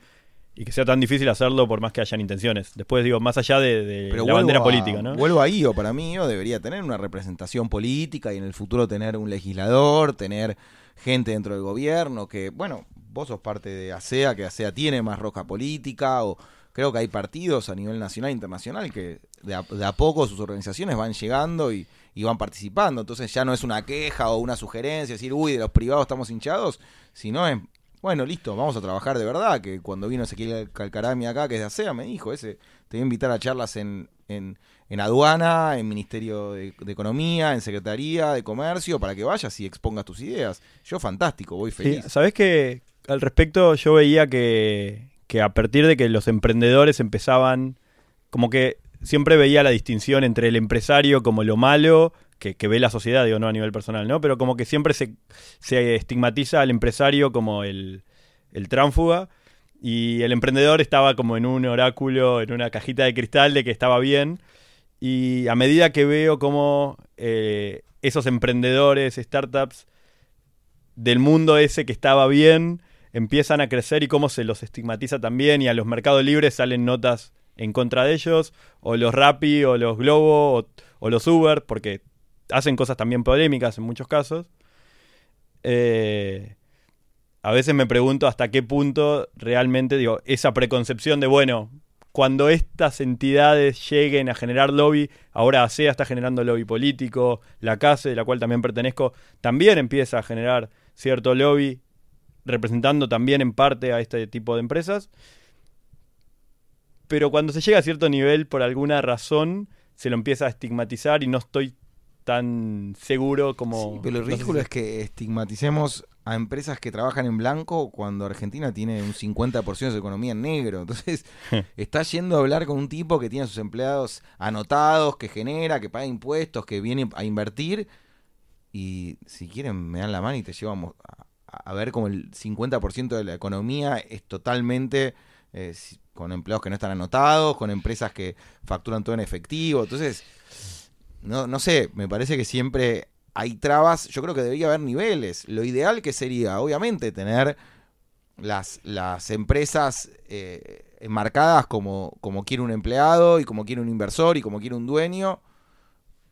Y que sea tan difícil hacerlo por más que hayan intenciones. Después digo, más allá de, la bandera política, ¿no? Vuelvo ahí, o para mí, yo debería tener una representación política y en el futuro tener un legislador, tener gente dentro del gobierno, que, bueno, vos sos parte de ASEA, que ASEA tiene más roja política, o creo que hay partidos a nivel nacional e internacional que de a, poco sus organizaciones van llegando y, van participando. Entonces ya no es una queja o una sugerencia, decir, uy, de los privados estamos hinchados, sino es, bueno, listo, vamos a trabajar de verdad. Que cuando vino Ezequiel Calcarami acá, que es de ASEA, me dijo, ese, te voy a invitar a charlas en, en, en aduana, en Ministerio de, Economía, en Secretaría de Comercio, para que vayas y expongas tus ideas. Yo fantástico, voy feliz. Sabes que al respecto yo veía que, que a partir de que los emprendedores empezaban, como que siempre veía la distinción entre el empresario como lo malo que, ve la sociedad, digo, no a nivel personal, ¿no? Pero como que siempre se, se estigmatiza al empresario como el, el tránfuga y el emprendedor estaba como en un oráculo, en una cajita de cristal de que estaba bien. Y a medida que veo cómo eh, esos emprendedores, startups del mundo ese que estaba bien, empiezan a crecer y cómo se los estigmatiza también y a los mercados libres salen notas en contra de ellos, o los Rappi, o los Globo, o, los Uber, porque hacen cosas también polémicas en muchos casos. Eh, a veces me pregunto hasta qué punto realmente, digo, esa preconcepción de, bueno, cuando estas entidades lleguen a generar lobby, ahora ASEA está generando lobby político, la CASE, de la cual también pertenezco, también empieza a generar cierto lobby, representando también en parte a este tipo de empresas. Pero cuando se llega a cierto nivel, por alguna razón, se lo empieza a estigmatizar y no estoy tan seguro como... Sí, pero lo ridículo es que estigmaticemos a empresas que trabajan en blanco cuando Argentina tiene un 50% de su economía en negro. Entonces, está yendo a hablar con un tipo que tiene a sus empleados anotados, que genera, que paga impuestos, que viene a invertir. y si quieren me dan la mano y te llevamos a, a ver como el 50% de la economía es totalmente eh, con empleados que no están anotados, con empresas que facturan todo en efectivo. Entonces, no, no sé, me parece que siempre hay trabas. Yo creo que debería haber niveles. Lo ideal que sería, obviamente, tener las, las empresas eh, enmarcadas como, como quiere un empleado y como quiere un inversor y como quiere un dueño.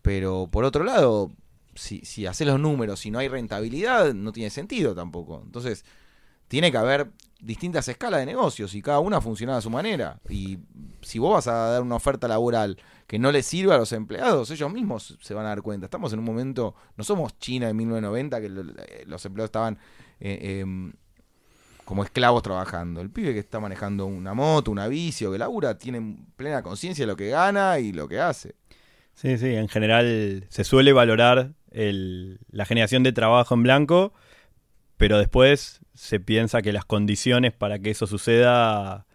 Pero por otro lado, si, si haces los números y no hay rentabilidad, no tiene sentido tampoco. Entonces, tiene que haber distintas escalas de negocios y cada una funciona a su manera. Y si vos vas a dar una oferta laboral que no le sirva a los empleados, ellos mismos se van a dar cuenta. Estamos en un momento, no somos China de 1990, que eh, los empleados estaban eh, em, como esclavos trabajando. El pibe que está manejando una moto, una bici o que labura, tiene plena conciencia de lo que gana y lo que hace. Sí, sí, en general se suele valorar el- la generación de trabajo en blanco, pero después se piensa que las condiciones para que eso suceda,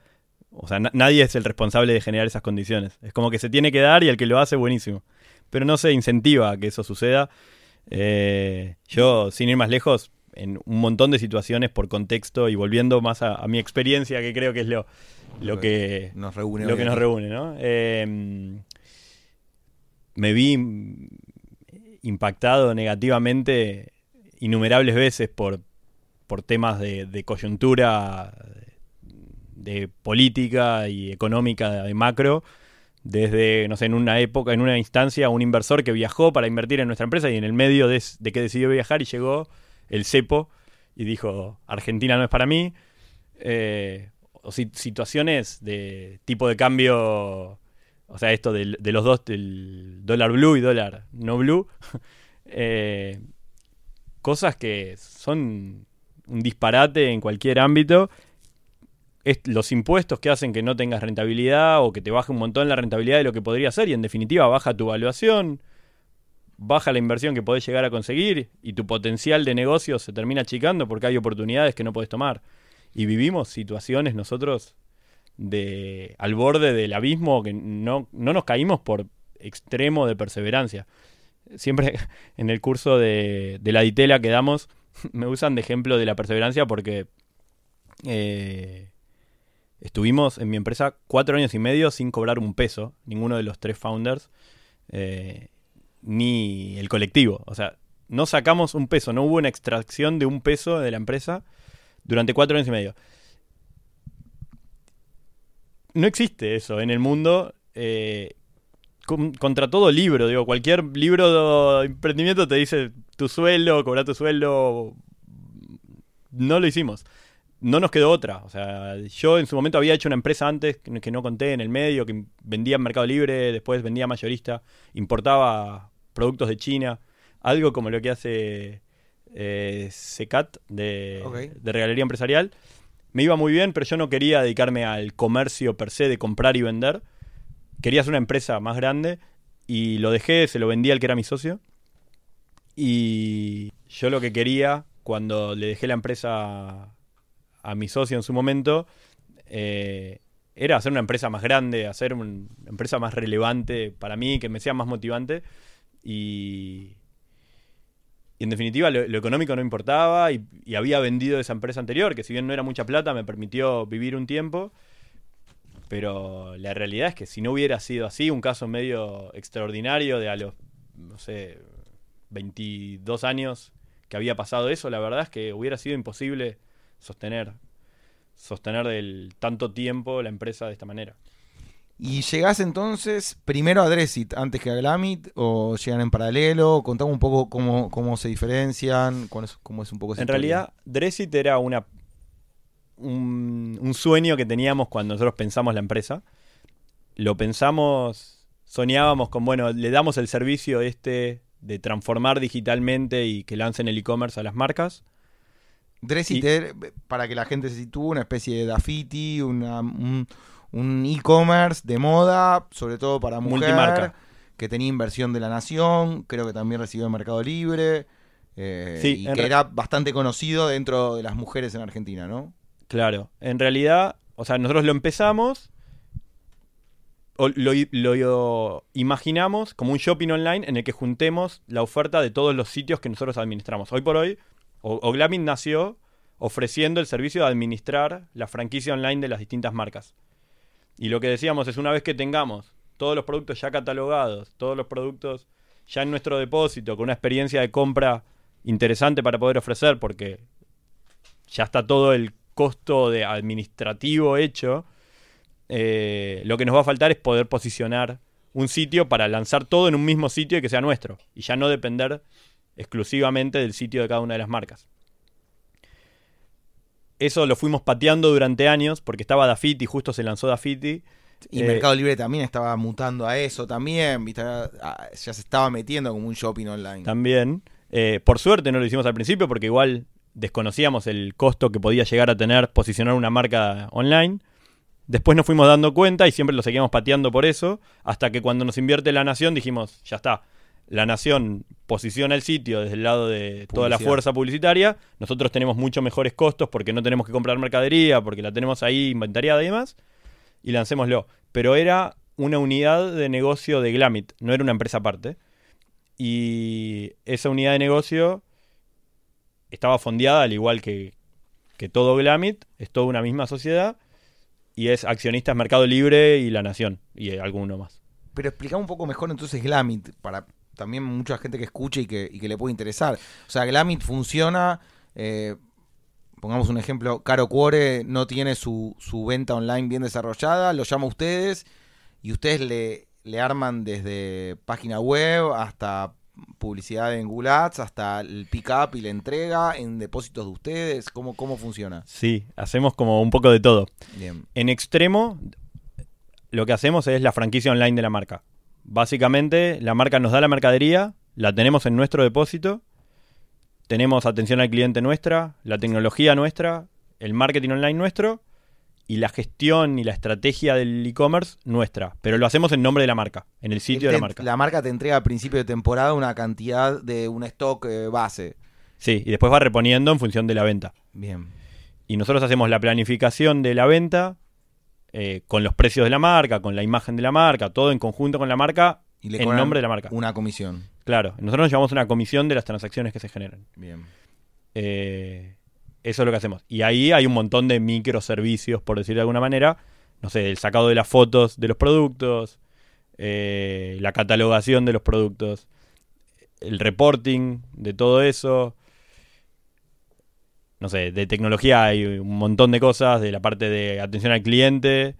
o sea, na- nadie es el responsable de generar esas condiciones. Es como que se tiene que dar y el que lo hace, buenísimo. Pero no se incentiva a que eso suceda. Eh, yo, sin ir más lejos, en un montón de situaciones por contexto y volviendo más a, a mi experiencia, que creo que es lo, lo que, nos reúne lo que nos reúne, ¿no? Eh, me vi impactado negativamente innumerables veces por, por temas de, coyuntura, de política y económica de macro, desde, no sé, en una época, en una instancia, un inversor que viajó para invertir en nuestra empresa y en el medio de, de que decidió viajar y llegó el cepo y dijo, Argentina no es para mí. Eh, o si- situaciones de tipo de cambio, o sea, esto de, los dos, del dólar blue y dólar no blue, eh, cosas que son un disparate en cualquier ámbito. Es los impuestos que hacen que no tengas rentabilidad o que te baje un montón la rentabilidad de lo que podría ser y en definitiva baja tu valuación, baja la inversión que podés llegar a conseguir y tu potencial de negocio se termina achicando porque hay oportunidades que no podés tomar. Y vivimos situaciones nosotros de al borde del abismo que no, no nos caímos por extremo de perseverancia. Siempre en el curso de, la ditela que damos me usan de ejemplo de la perseverancia porque eh, estuvimos en mi empresa cuatro años y medio sin cobrar un peso, ninguno de los tres founders, eh, ni el colectivo. O sea, no sacamos un peso, no hubo una extracción de un peso de la empresa durante cuatro años y medio. No existe eso en el mundo. eh, con- contra todo libro, digo, cualquier libro de emprendimiento te dice tu sueldo, cobrar tu sueldo. No lo hicimos. No nos quedó otra. O sea, yo en su momento había hecho una empresa antes que no conté en el medio, que vendía en Mercado Libre, después vendía mayorista, importaba productos de China, algo como lo que hace eh, Secat de, de regalería empresarial. Me iba muy bien, pero yo no quería dedicarme al comercio per se de comprar y vender. Quería hacer una empresa más grande y lo dejé, se lo vendí al que era mi socio. Y yo lo que quería, cuando le dejé la empresa a mi socio en su momento, eh, era hacer una empresa más grande, hacer un- una empresa más relevante para mí, que me sea más motivante. Y, en definitiva lo, económico no importaba y había vendido esa empresa anterior, que si bien no era mucha plata, me permitió vivir un tiempo. Pero la realidad es que si no hubiera sido así, un caso medio extraordinario de a los, no sé, 22 años que había pasado eso, la verdad es que hubiera sido imposible sostener sostener del tanto tiempo la empresa de esta manera. ¿Y llegás entonces primero a Dressit antes que a Glamit o llegan en paralelo? Contame un poco cómo, cómo se diferencian, cuál es- cómo es un poco En historia. realidad, Dressit era una un, un sueño que teníamos cuando nosotros pensamos la empresa. Lo pensamos, soñábamos con, bueno, le damos el servicio este de transformar digitalmente y que lancen el e-commerce a las marcas. Dressit, Y- para que la gente se sitúe, una especie de Dafiti, una- un un e-commerce de moda, sobre todo para mujer, Multimarca. que tenía inversión de la nación, creo que también recibió en Mercado Libre, eh, Sí, y que era bastante conocido dentro de las mujeres en Argentina, ¿no? Claro, en realidad, o sea, nosotros lo empezamos lo, imaginamos como un shopping online en el que juntemos la oferta de todos los sitios que nosotros administramos. Hoy por hoy, o, o Glamit nació ofreciendo el servicio de administrar la franquicia online de las distintas marcas. Y lo que decíamos es una vez que tengamos todos los productos ya catalogados, todos los productos ya en nuestro depósito, con una experiencia de compra interesante para poder ofrecer, porque ya está todo el costo de administrativo hecho, eh, lo que nos va a faltar es poder posicionar un sitio para lanzar todo en un mismo sitio y que sea nuestro, y ya no depender exclusivamente del sitio de cada una de las marcas. Eso lo fuimos pateando durante años, porque estaba Dafiti, justo se lanzó Dafiti, Y Eh, Mercado Libre también estaba mutando a eso también. Ah, ya se estaba metiendo como un shopping online. también. Eh, por suerte no lo hicimos al principio porque igual desconocíamos el costo que podía llegar a tener posicionar una marca online. Después nos fuimos dando cuenta y siempre lo seguíamos pateando por eso, hasta que cuando nos invierte la nación dijimos, ya está, la nación posiciona el sitio desde el lado de toda la fuerza publicitaria, nosotros tenemos mucho mejores costos porque no tenemos que comprar mercadería, porque la tenemos ahí inventariada y demás, y lancémoslo. Pero era una unidad de negocio de Glamit, no era una empresa aparte. Y esa unidad de negocio estaba fondeada al igual que, que todo Glamit, es toda una misma sociedad y es accionistas Mercado Libre y La Nación y alguno más. Pero explica un poco mejor entonces Glamit, para también mucha gente que escuche y que, y que le puede interesar. O sea, Glamit funciona, eh, pongamos un ejemplo, Caro Cuore no tiene su, su venta online bien desarrollada, lo llama a ustedes y ustedes le, le arman desde página web hasta publicidad en Google Ads, hasta el pick-up y la entrega en depósitos de ustedes. ¿Cómo, cómo funciona? Sí, hacemos como un poco de todo. Bien. En extremo, lo que hacemos es la franquicia online de la marca. Básicamente, la marca nos da la mercadería, la tenemos en nuestro depósito, tenemos atención al cliente nuestra, la tecnología nuestra, el marketing online nuestro y la gestión y la estrategia del e-commerce nuestra. Pero lo hacemos en nombre de la marca, en el sitio de la marca. La marca te entrega a principio de temporada una cantidad de un stock eh, base. Sí, y después va reponiendo en función de la venta. Bien. Y nosotros hacemos la planificación de la venta eh, con los precios de la marca, con la imagen de la marca, todo en conjunto con la marca, Y le en nombre de la marca. Una comisión. Claro, nosotros nos llevamos una comisión de las transacciones que se generan. Bien. Eh, eso es lo que hacemos. Y ahí hay un montón de microservicios, por decir de alguna manera. No sé, el sacado de las fotos de los productos, eh, la catalogación de los productos, el reporting de todo eso. No sé, de tecnología hay un montón de cosas, de la parte de atención al cliente,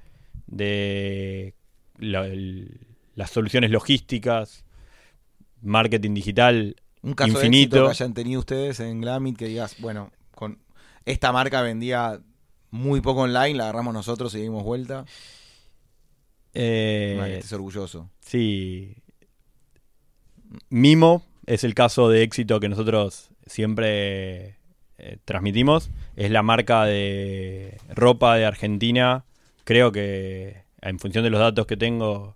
de la- el- las soluciones logísticas, marketing digital, Un caso de Infinito. éxito que hayan tenido ustedes en Glamit que digas, bueno, esta marca vendía muy poco online, la agarramos nosotros y dimos vuelta. Eh, Una que estés orgulloso. Sí. Mimo es el caso de éxito que nosotros siempre eh, transmitimos. Es la marca de ropa de Argentina. Creo que en función de los datos que tengo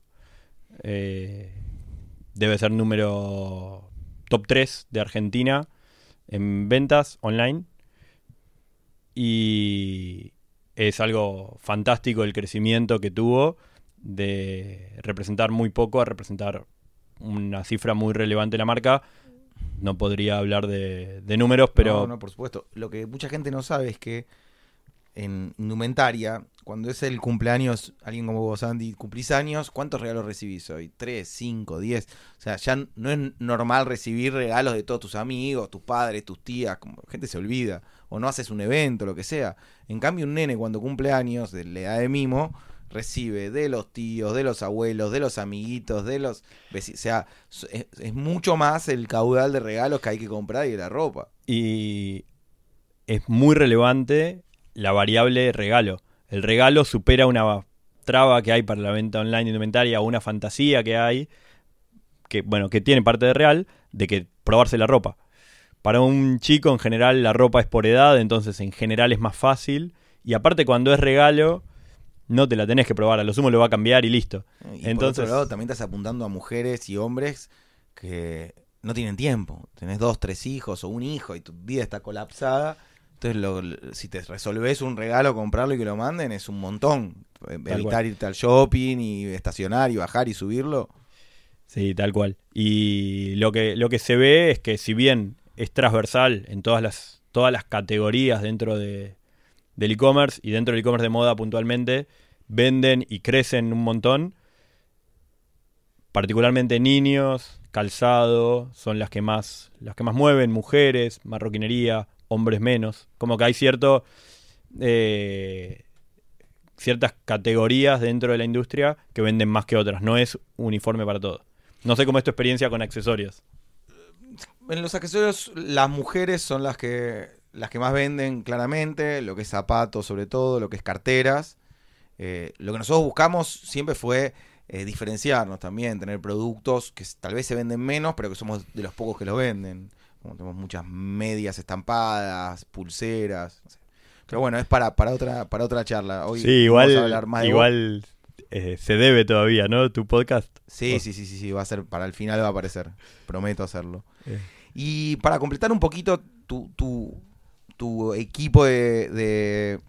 eh, debe ser número top 3 de Argentina en ventas online. Y es algo fantástico el crecimiento que tuvo de representar muy poco a representar una cifra muy relevante de la marca. No podría hablar de, de números, pero No, no, por supuesto. Lo que mucha gente no sabe es que en indumentaria, cuando es el cumpleaños, alguien como vos, Andy, cumplís años, ¿cuántos regalos recibís hoy? ¿Tres, cinco, diez? O sea, ya no es normal recibir regalos de todos tus amigos, tus padres, tus tías, como gente se olvida, o no haces un evento, lo que sea. En cambio, un nene cuando cumple años, de la edad de mimo, recibe de los tíos, de los abuelos, de los amiguitos, de los. O sea, es, es mucho más el caudal de regalos que hay que comprar y de la ropa. y es muy relevante la variable regalo. El regalo supera una traba que hay para la venta online de indumentaria o una fantasía que hay, que bueno, que tiene parte de real, de que probarse la ropa. Para un chico en general la ropa es por edad, entonces en general es más fácil. Y aparte cuando es regalo, no te la tenés que probar, a lo sumo lo va a cambiar y listo. Y por Entonces- otro lado, también estás apuntando a mujeres y hombres que no tienen tiempo. Tenés dos, tres hijos o un hijo y tu vida está colapsada. Entonces, lo- si te resolvés un regalo, comprarlo y que lo manden, es un montón. Evitar cual. irte al shopping y estacionar y bajar y subirlo. Sí, tal cual. Y lo que, lo que se ve es que si bien es transversal en todas las, todas las categorías dentro de, del e-commerce y dentro del e-commerce de moda puntualmente, venden y crecen un montón. Particularmente niños, calzado, son las que más, las que más mueven, mujeres, marroquinería, hombres menos. Como que hay cierto eh, ciertas categorías dentro de la industria que venden más que otras. No es uniforme para todos. No sé cómo es tu experiencia con accesorios. En los accesorios, las mujeres son las que las que más venden claramente, lo que es zapatos sobre todo, lo que es carteras. Eh, lo que nosotros buscamos siempre fue eh, diferenciarnos también, tener productos que tal vez se venden menos, pero que somos de los pocos que lo venden. Como tenemos muchas medias estampadas, pulseras. no sé. Pero bueno, es para, para otra para otra charla. Hoy sí, vamos igual, a hablar más de igual eh, se debe todavía, ¿no? Tu podcast. Sí, sí, sí, sí, sí, va a ser, para el final va a aparecer. Prometo hacerlo. Eh. Y para completar un poquito tu, tu, tu equipo de, de,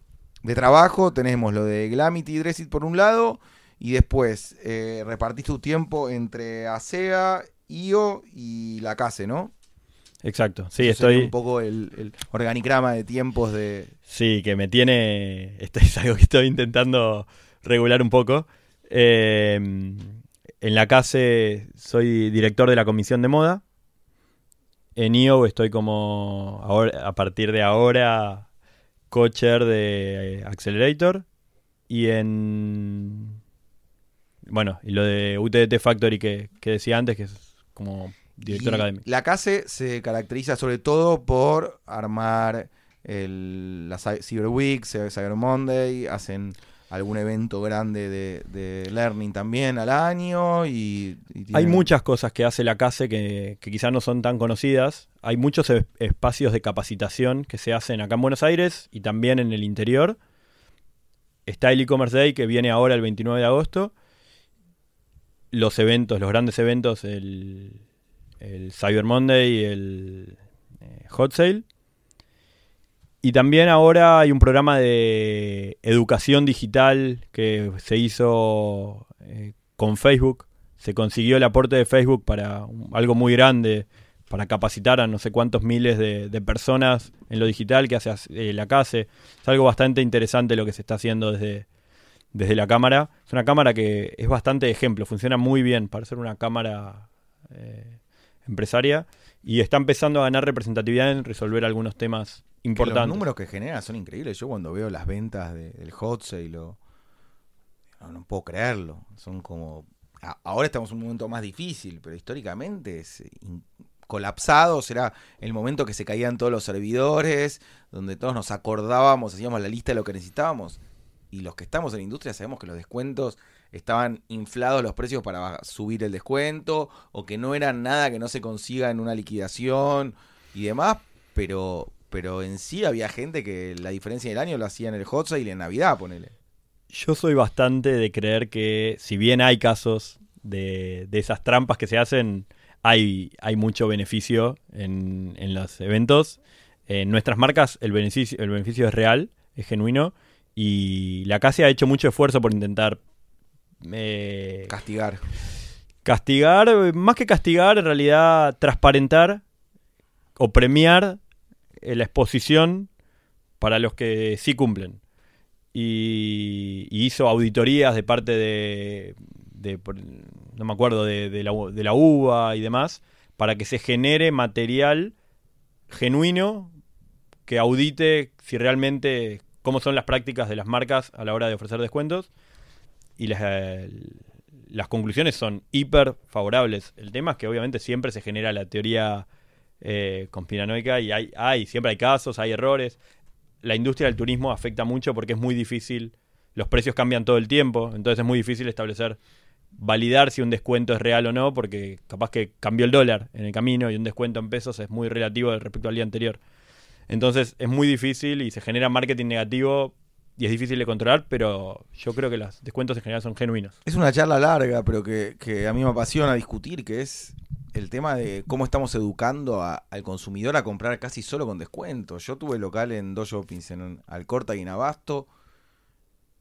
de trabajo, tenemos lo de Glamity y Dressit por un lado, y después eh, repartís tu tiempo entre ASEA, IO y la CASE, ¿no? Exacto. Sí, Eso estoy. un poco el, el organigrama de tiempos de... Sí, que me tiene. Esto es algo que estoy intentando regular un poco. Eh, en la CASE soy director de la comisión de moda. En IO estoy como, ahora, a partir de ahora, coacher de eh, Accelerator. Y en. Bueno, y lo de UTT Factory que, que decía antes, que es como director académico. La CASE se caracteriza sobre todo por armar el, la Cy- Cyber Week, Cy- Cyber Monday, hacen algún evento grande de, de learning también al año y, y Hay muchas cosas que hace la CASE que, que quizás no son tan conocidas. Hay muchos espacios de capacitación que se hacen acá en Buenos Aires y también en el interior. Está el e-commerce day que viene ahora el 29 de agosto. Los eventos, los grandes eventos, el, el Cyber Monday y el eh, Hot Sale. Y también ahora hay un programa de educación digital que se hizo eh, con Facebook. Se consiguió el aporte de Facebook para algo muy grande, para capacitar a no sé cuántos miles de, personas en lo digital que hace eh, la CASE. Es algo bastante interesante lo que se está haciendo desde, desde la cámara. Es una cámara que es bastante ejemplo, funciona muy bien para ser una cámara empresaria y está empezando a ganar representatividad en resolver algunos temas importantes. Los números que genera son increíbles. Yo cuando veo las ventas de- del Hot Sale, lo- no, no puedo creerlo. Son como... a- ahora estamos en un momento más difícil, pero históricamente es in- colapsado. Será el momento que se caían todos los servidores, donde todos nos acordábamos, hacíamos la lista de lo que necesitábamos. Y los que estamos en la industria sabemos que los descuentos estaban inflados los precios para subir el descuento, o que no era nada que no se consiga en una liquidación y demás, pero, pero en sí había gente que la diferencia del año lo hacía en el Hot Sale y en Navidad, ponele. Yo soy bastante de creer que si bien hay casos de, de esas trampas que se hacen, hay, hay mucho beneficio en, en los eventos. En nuestras marcas el beneficio, el beneficio es real, es genuino, y la CASE ha hecho mucho esfuerzo por intentar eh, Castigar. castigar, más que castigar, en realidad transparentar o premiar eh, la exposición para los que sí cumplen. Y, y hizo auditorías de parte de, no me acuerdo, de, de la, de la UBA y demás, para que se genere material genuino que audite si realmente cómo son las prácticas de las marcas a la hora de ofrecer descuentos. Y las, las conclusiones son hiper favorables. El tema es que obviamente siempre se genera la teoría eh, conspiranoica y hay, hay, siempre hay casos, hay errores. La industria del turismo afecta mucho porque es muy difícil, los precios cambian todo el tiempo, entonces es muy difícil establecer, validar si un descuento es real o no, porque capaz que cambió el dólar en el camino y un descuento en pesos es muy relativo respecto al día anterior. Entonces es muy difícil y se genera marketing negativo y es difícil de controlar, pero yo creo que los descuentos en general son genuinos. Es una charla larga, pero que, que a mí me apasiona discutir, que es el tema de cómo estamos educando al consumidor a comprar casi solo con descuento. Yo tuve local en dos shoppings, en Alcorta y en Abasto,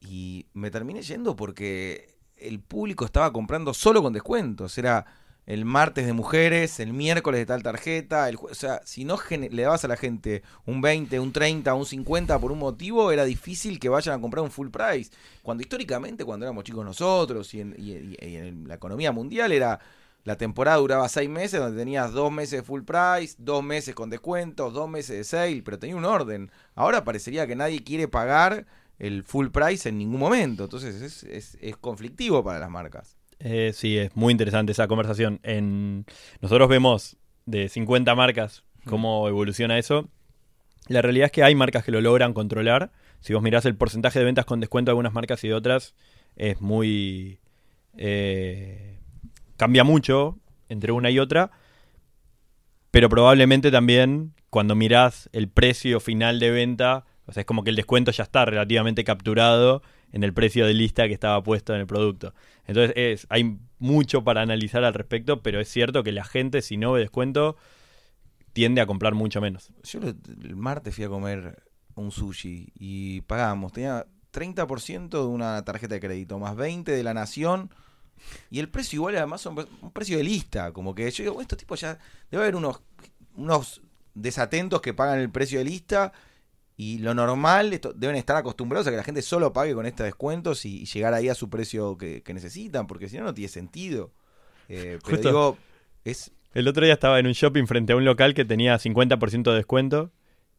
y me terminé yendo porque el público estaba comprando solo con descuentos. Era el martes de mujeres, el miércoles de tal tarjeta. El, o sea, si no le dabas a la gente un 20, un 30, un 50 por un motivo, era difícil que vayan a comprar un full price. Cuando históricamente, cuando éramos chicos nosotros y en, y en la economía mundial, era la temporada duraba seis meses, donde tenías dos meses de full price, dos meses con descuentos, dos meses de sale, pero tenía un orden. Ahora parecería que nadie quiere pagar el full price en ningún momento. Entonces es, es- es conflictivo para las marcas. Eh, sí, es muy interesante esa conversación. En, nosotros vemos de 50 marcas cómo evoluciona eso. La realidad es que hay marcas que lo logran controlar. Si vos mirás el porcentaje de ventas con descuento de algunas marcas y de otras, es muy... eh, cambia mucho entre una y otra. Pero probablemente también cuando mirás el precio final de venta, o sea, es como que el descuento ya está relativamente capturado en el precio de lista que estaba puesto en el producto. Entonces es, hay mucho para analizar al respecto, pero es cierto que la gente si no ve descuento tiende a comprar mucho menos. Yo el martes fui a comer un sushi y pagamos. Tenía 30% de una tarjeta de crédito, más 20% de la nación. Y el precio igual además un, un precio de lista. Como que yo digo, "Bueno, estos tipos ya... Debe haber unos, unos desatentos que pagan el precio de lista. Y lo normal, esto, deben estar acostumbrados a que la gente solo pague con estos descuentos y, y llegar ahí a su precio que, que necesitan. Porque si no, no tiene sentido. Eh, pero Justo. digo, es El otro día estaba en un shopping frente a un local que tenía 50% de descuento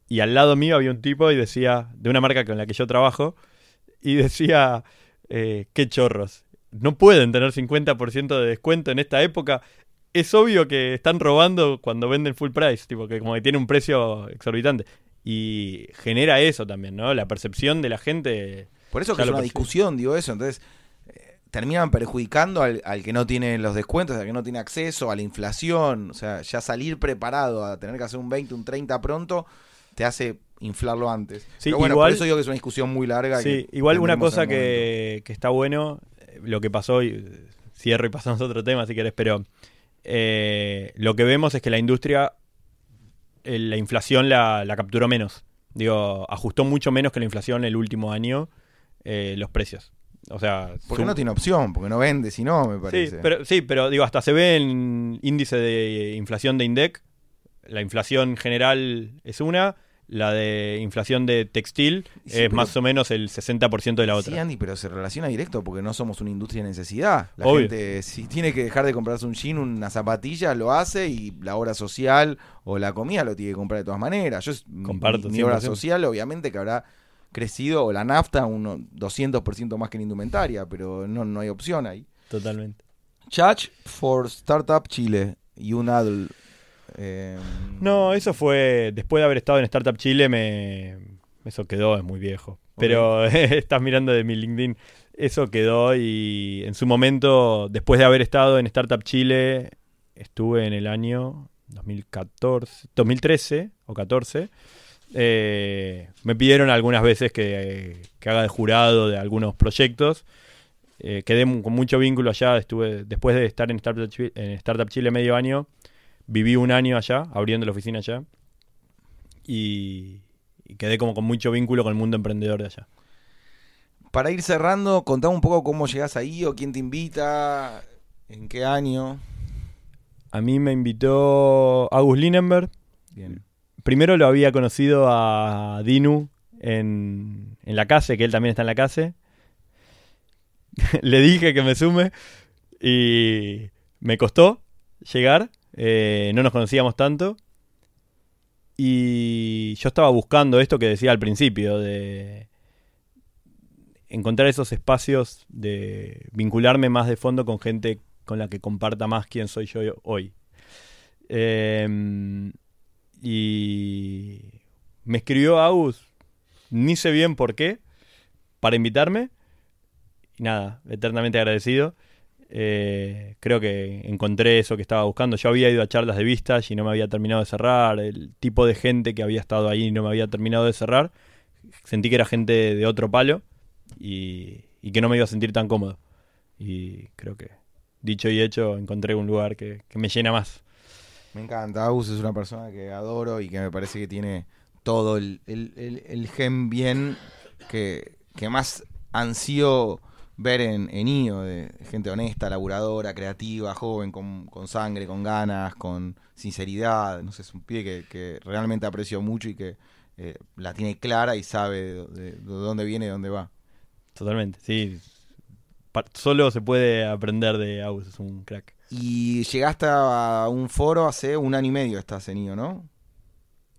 y al lado mío había un tipo y decía, de una marca con la que yo trabajo, y decía, eh, qué chorros, no pueden tener 50% de descuento en esta época. Es obvio que están robando cuando venden full price, tipo que como que tiene un precio exorbitante. Y genera eso también, ¿no? La percepción de la gente. Por eso que es una discusión, digo eso. Entonces, eh, terminan perjudicando al, al que no tiene los descuentos, al que no tiene acceso, a la inflación. O sea, ya salir preparado a tener que hacer un 20, un 30 pronto, te hace inflarlo antes. Sí, Pero bueno, igual- por eso digo que es una discusión muy larga. Sí, igual una cosa que, que está bueno, eh, lo que pasó, y eh, cierro y pasamos a otro tema si querés, pero eh, lo que vemos es que la industria, la inflación la, la capturó menos. Digo, ajustó mucho menos que la inflación el último año eh, los precios. O sea, Porque su- no tiene opción, porque no vende, si no, me sí, parece. pero, sí, pero digo, hasta se ve en índice de inflación de INDEC. La inflación general es una, la de inflación de textil Sí, es más o menos el 60% de la otra. Sí, Andy, pero se relaciona directo porque no somos una industria de necesidad. La Obvio. gente, si tiene que dejar de comprarse un jean, una zapatilla, lo hace y la obra social o la comida lo tiene que comprar de todas maneras. Yo, Comparto, mi, mi obra 100%. social, obviamente, que habrá crecido, o la nafta, un 200% más que en indumentaria, pero no, no hay opción ahí. Totalmente. Chach for Startup Chile y un adult. Eh, No, eso fue después de haber estado en Startup Chile, me eso quedó, es muy viejo. Pero estás mirando de mi LinkedIn, eso quedó y en su momento, después de haber estado en Startup Chile, estuve en el año 2014, 2013 o 14. eh, me pidieron algunas veces que, que haga de jurado de algunos proyectos. Eh, quedé con mucho vínculo allá. Estuve después de estar en Startup, Chi- en Startup Chile medio año. Viví un año allá, abriendo la oficina allá. Y, y quedé como con mucho vínculo con el mundo emprendedor de allá. Para ir cerrando, contame un poco cómo llegás ahí o quién te invita, en qué año. A mí me invitó August Linenberg. Bien. Primero lo había conocido a Dinu en, en la casa, que él también está en la casa. Le dije que me sume y me costó llegar. Eh, no nos conocíamos tanto. Y yo estaba buscando esto que decía al principio, de encontrar esos espacios de vincularme más de fondo con gente con la que comparta más quién soy yo hoy. Em, y me escribió Agus, ni sé bien por qué, para invitarme. Y nada, eternamente agradecido. Eh, creo que encontré eso que estaba buscando. Yo había ido a charlas de vistas y no me había terminado de cerrar. El tipo de gente que había estado ahí no me había terminado de cerrar. Sentí que era gente de otro palo y, que no me iba a sentir tan cómodo. Y creo que dicho y hecho, encontré un lugar que, me llena más. Me encanta. Agus es una persona que adoro y que me parece que tiene todo el gen bien que, que más ansío ver en, en IO, de gente honesta, laburadora, creativa, joven, con, con sangre, con ganas, con sinceridad. No sé, es un pibe que, que realmente aprecio mucho y que eh, la tiene clara y sabe de, de- de dónde viene y dónde va. Totalmente, sí. Pa- Solo se puede aprender de Aus, es un crack. Y llegaste a un foro hace un año y medio, estás en IO, ¿no?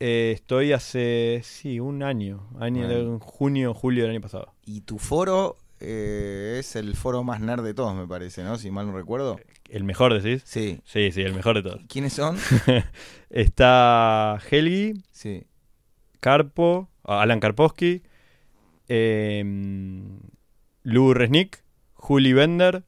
Eh, estoy hace, sí, un año, año Bueno. junio, julio del año pasado. Y tu foro eh, es el foro más nerd de todos, me parece, ¿no? Si mal no recuerdo. ¿El mejor decís? Sí. Sí, sí, el mejor de todos. ¿Quiénes son? Está Helgi, Sí. Carpo, Alan Karpowski, eh, Lu Resnick, Juli Bender,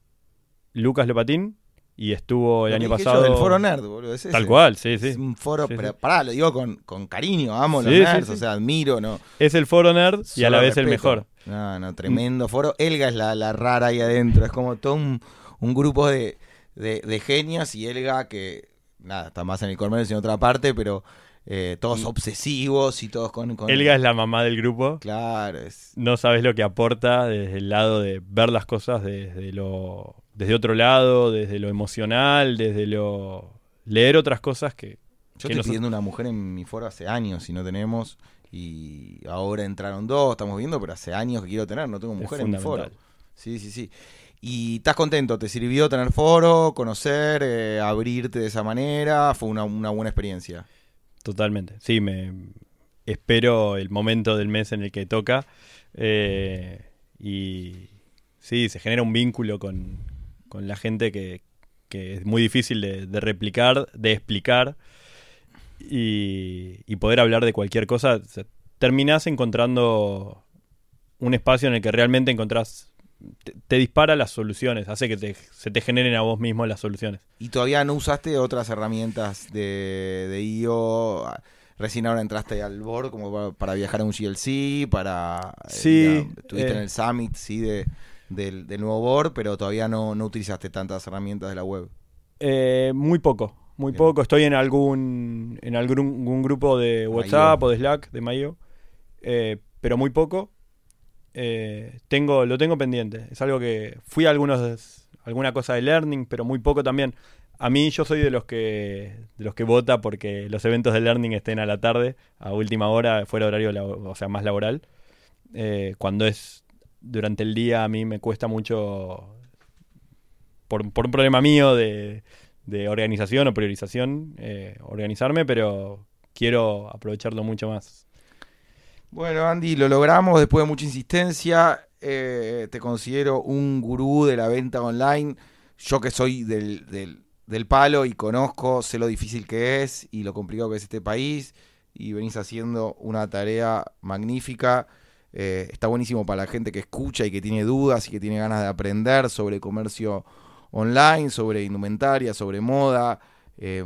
Lucas Lopatín y estuvo el Lo año pasado. del foro nerd, boludo. es Tal cual, sí, sí. Es un foro, Sí, pero sí. pará, lo digo con, con cariño, amo los Sí, sí, nerds, o sea, admiro, ¿no? Es el foro nerd y a la vez el mejor. No, no, tremendo foro. Elga es la, la rara ahí adentro, es como todo un, un grupo de, de, de genios y Elga que, nada, está más en el comercio en otra parte, pero eh, todos obsesivos y todos con... con Mm. Elga es la mamá del grupo. Claro, es... No sabes lo que aporta desde el lado de ver las cosas desde lo desde otro lado, desde lo emocional, desde lo leer otras cosas que Yo que estoy nos- pidiendo una mujer en mi foro hace años y no tenemos. Y ahora entraron dos, estamos viendo, pero hace años que quiero tener, no tengo mujer en mi foro. Sí, sí, sí. Y estás contento, ¿te sirvió tener foro, conocer, eh, abrirte de esa manera? Fue una, una buena experiencia. Totalmente. Sí, me espero el momento del mes en el que toca. eh, y sí, se genera un vínculo con, con la gente que, que es muy difícil de, de replicar, de explicar. Y, y poder hablar de cualquier cosa. O sea, terminás encontrando un espacio en el que realmente encontrás. Te, te dispara las soluciones, hace que te- se te generen a vos mismo las soluciones. ¿Y todavía no usaste otras herramientas de, de IO? Recién ahora entraste al board como para, para viajar a un GLC, para... eh, Sí, ir a- estuviste eh. en el Summit, sí, de, del, del nuevo board, pero todavía no, no utilizaste tantas herramientas de la web. Eh, muy poco, muy Bien. poco. Estoy en algún en algún, algún grupo de WhatsApp o de Slack de Mayo, eh, pero muy poco. Eh, tengo lo tengo pendiente. Es algo que fui a algunos alguna cosa de learning, pero muy poco también. A mí yo soy de los que de los que vota porque los eventos de learning estén a la tarde, a última hora, fuera de horario, o sea, más laboral. Eh, cuando es durante el día a mí me cuesta mucho por, por un problema mío de, de organización o priorización, eh, organizarme, pero quiero aprovecharlo mucho más. Bueno, Andy, lo logramos después de mucha insistencia. Eh, te considero un gurú de la venta online. Yo que soy del, del, del palo y conozco, sé lo difícil que es y lo complicado que es este país. Y venís haciendo una tarea magnífica. Eh, está buenísimo para la gente que escucha y que tiene dudas y que tiene ganas de aprender sobre comercio online, sobre indumentaria, sobre moda. Eh,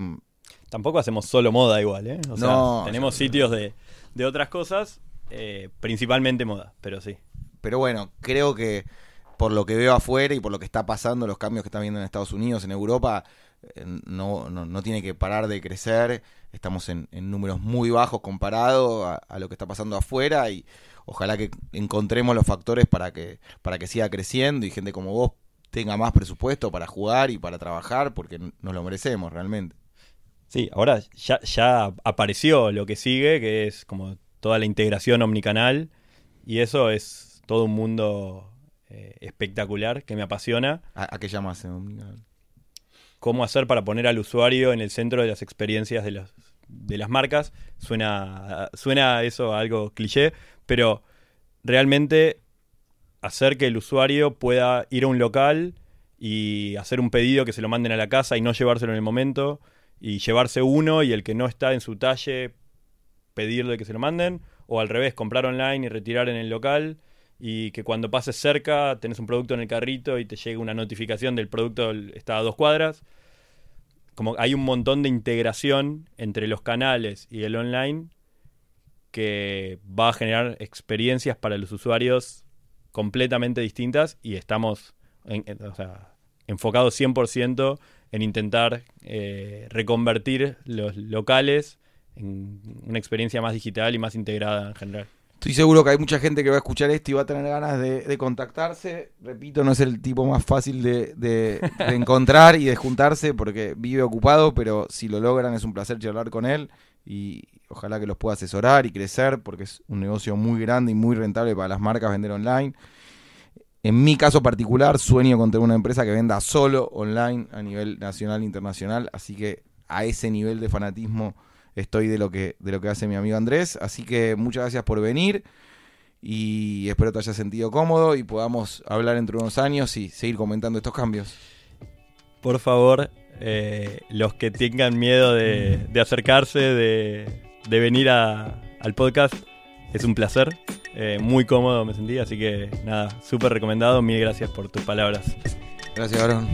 Tampoco hacemos solo moda igual, ¿eh? O sea, No, tenemos o sea, sitios de, de otras cosas, eh, principalmente moda, pero sí. Pero bueno, creo que por lo que veo afuera y por lo que está pasando, los cambios que están viendo en Estados Unidos, en Europa, eh, no, no, no tiene que parar de crecer. Estamos en, en números muy bajos comparado a, a lo que está pasando afuera y ojalá que encontremos los factores para que, para que siga creciendo y gente como vos tenga más presupuesto para jugar y para trabajar porque nos lo merecemos realmente. Sí, ahora ya, ya apareció lo que sigue, que es como toda la integración omnicanal, y eso es todo un mundo eh, espectacular que me apasiona. ¿A, a qué llamas? eh, Omnicanal? cómo hacer para poner al usuario en el centro de las experiencias de, los, de las marcas. Suena, suena eso a algo cliché, pero realmente hacer que el usuario pueda ir a un local y hacer un pedido que se lo manden a la casa y no llevárselo en el momento, y llevarse uno y el que no está en su talle pedirle que se lo manden, o al revés, comprar online y retirar en el local, y que cuando pases cerca tenés un producto en el carrito y te llegue una notificación del producto está a dos cuadras. Como hay un montón de integración entre los canales y el online que va a generar experiencias para los usuarios completamente distintas y estamos, en- en- o sea, enfocado 100% en intentar eh, reconvertir los locales en una experiencia más digital y más integrada en general. Estoy seguro que hay mucha gente que va a escuchar esto y va a tener ganas de, contactarse. Repito, no es el tipo más fácil de, encontrar y de juntarse porque vive ocupado, pero si lo logran es un placer charlar con él y ojalá que los pueda asesorar y crecer porque es un negocio muy grande y muy rentable para las marcas vender online. En mi caso particular, sueño con tener una empresa que venda solo online a nivel nacional e internacional, así que a ese nivel de fanatismo estoy de lo que, de lo que hace mi amigo Andrés. Así que muchas gracias por venir y espero te hayas sentido cómodo y podamos hablar entre unos años y seguir comentando estos cambios. Por favor, eh, los que tengan miedo de, acercarse, de, venir al podcast, es un placer. Eh, muy cómodo me sentí, así que nada, súper recomendado. Mil gracias por tus palabras. Gracias, Aaron.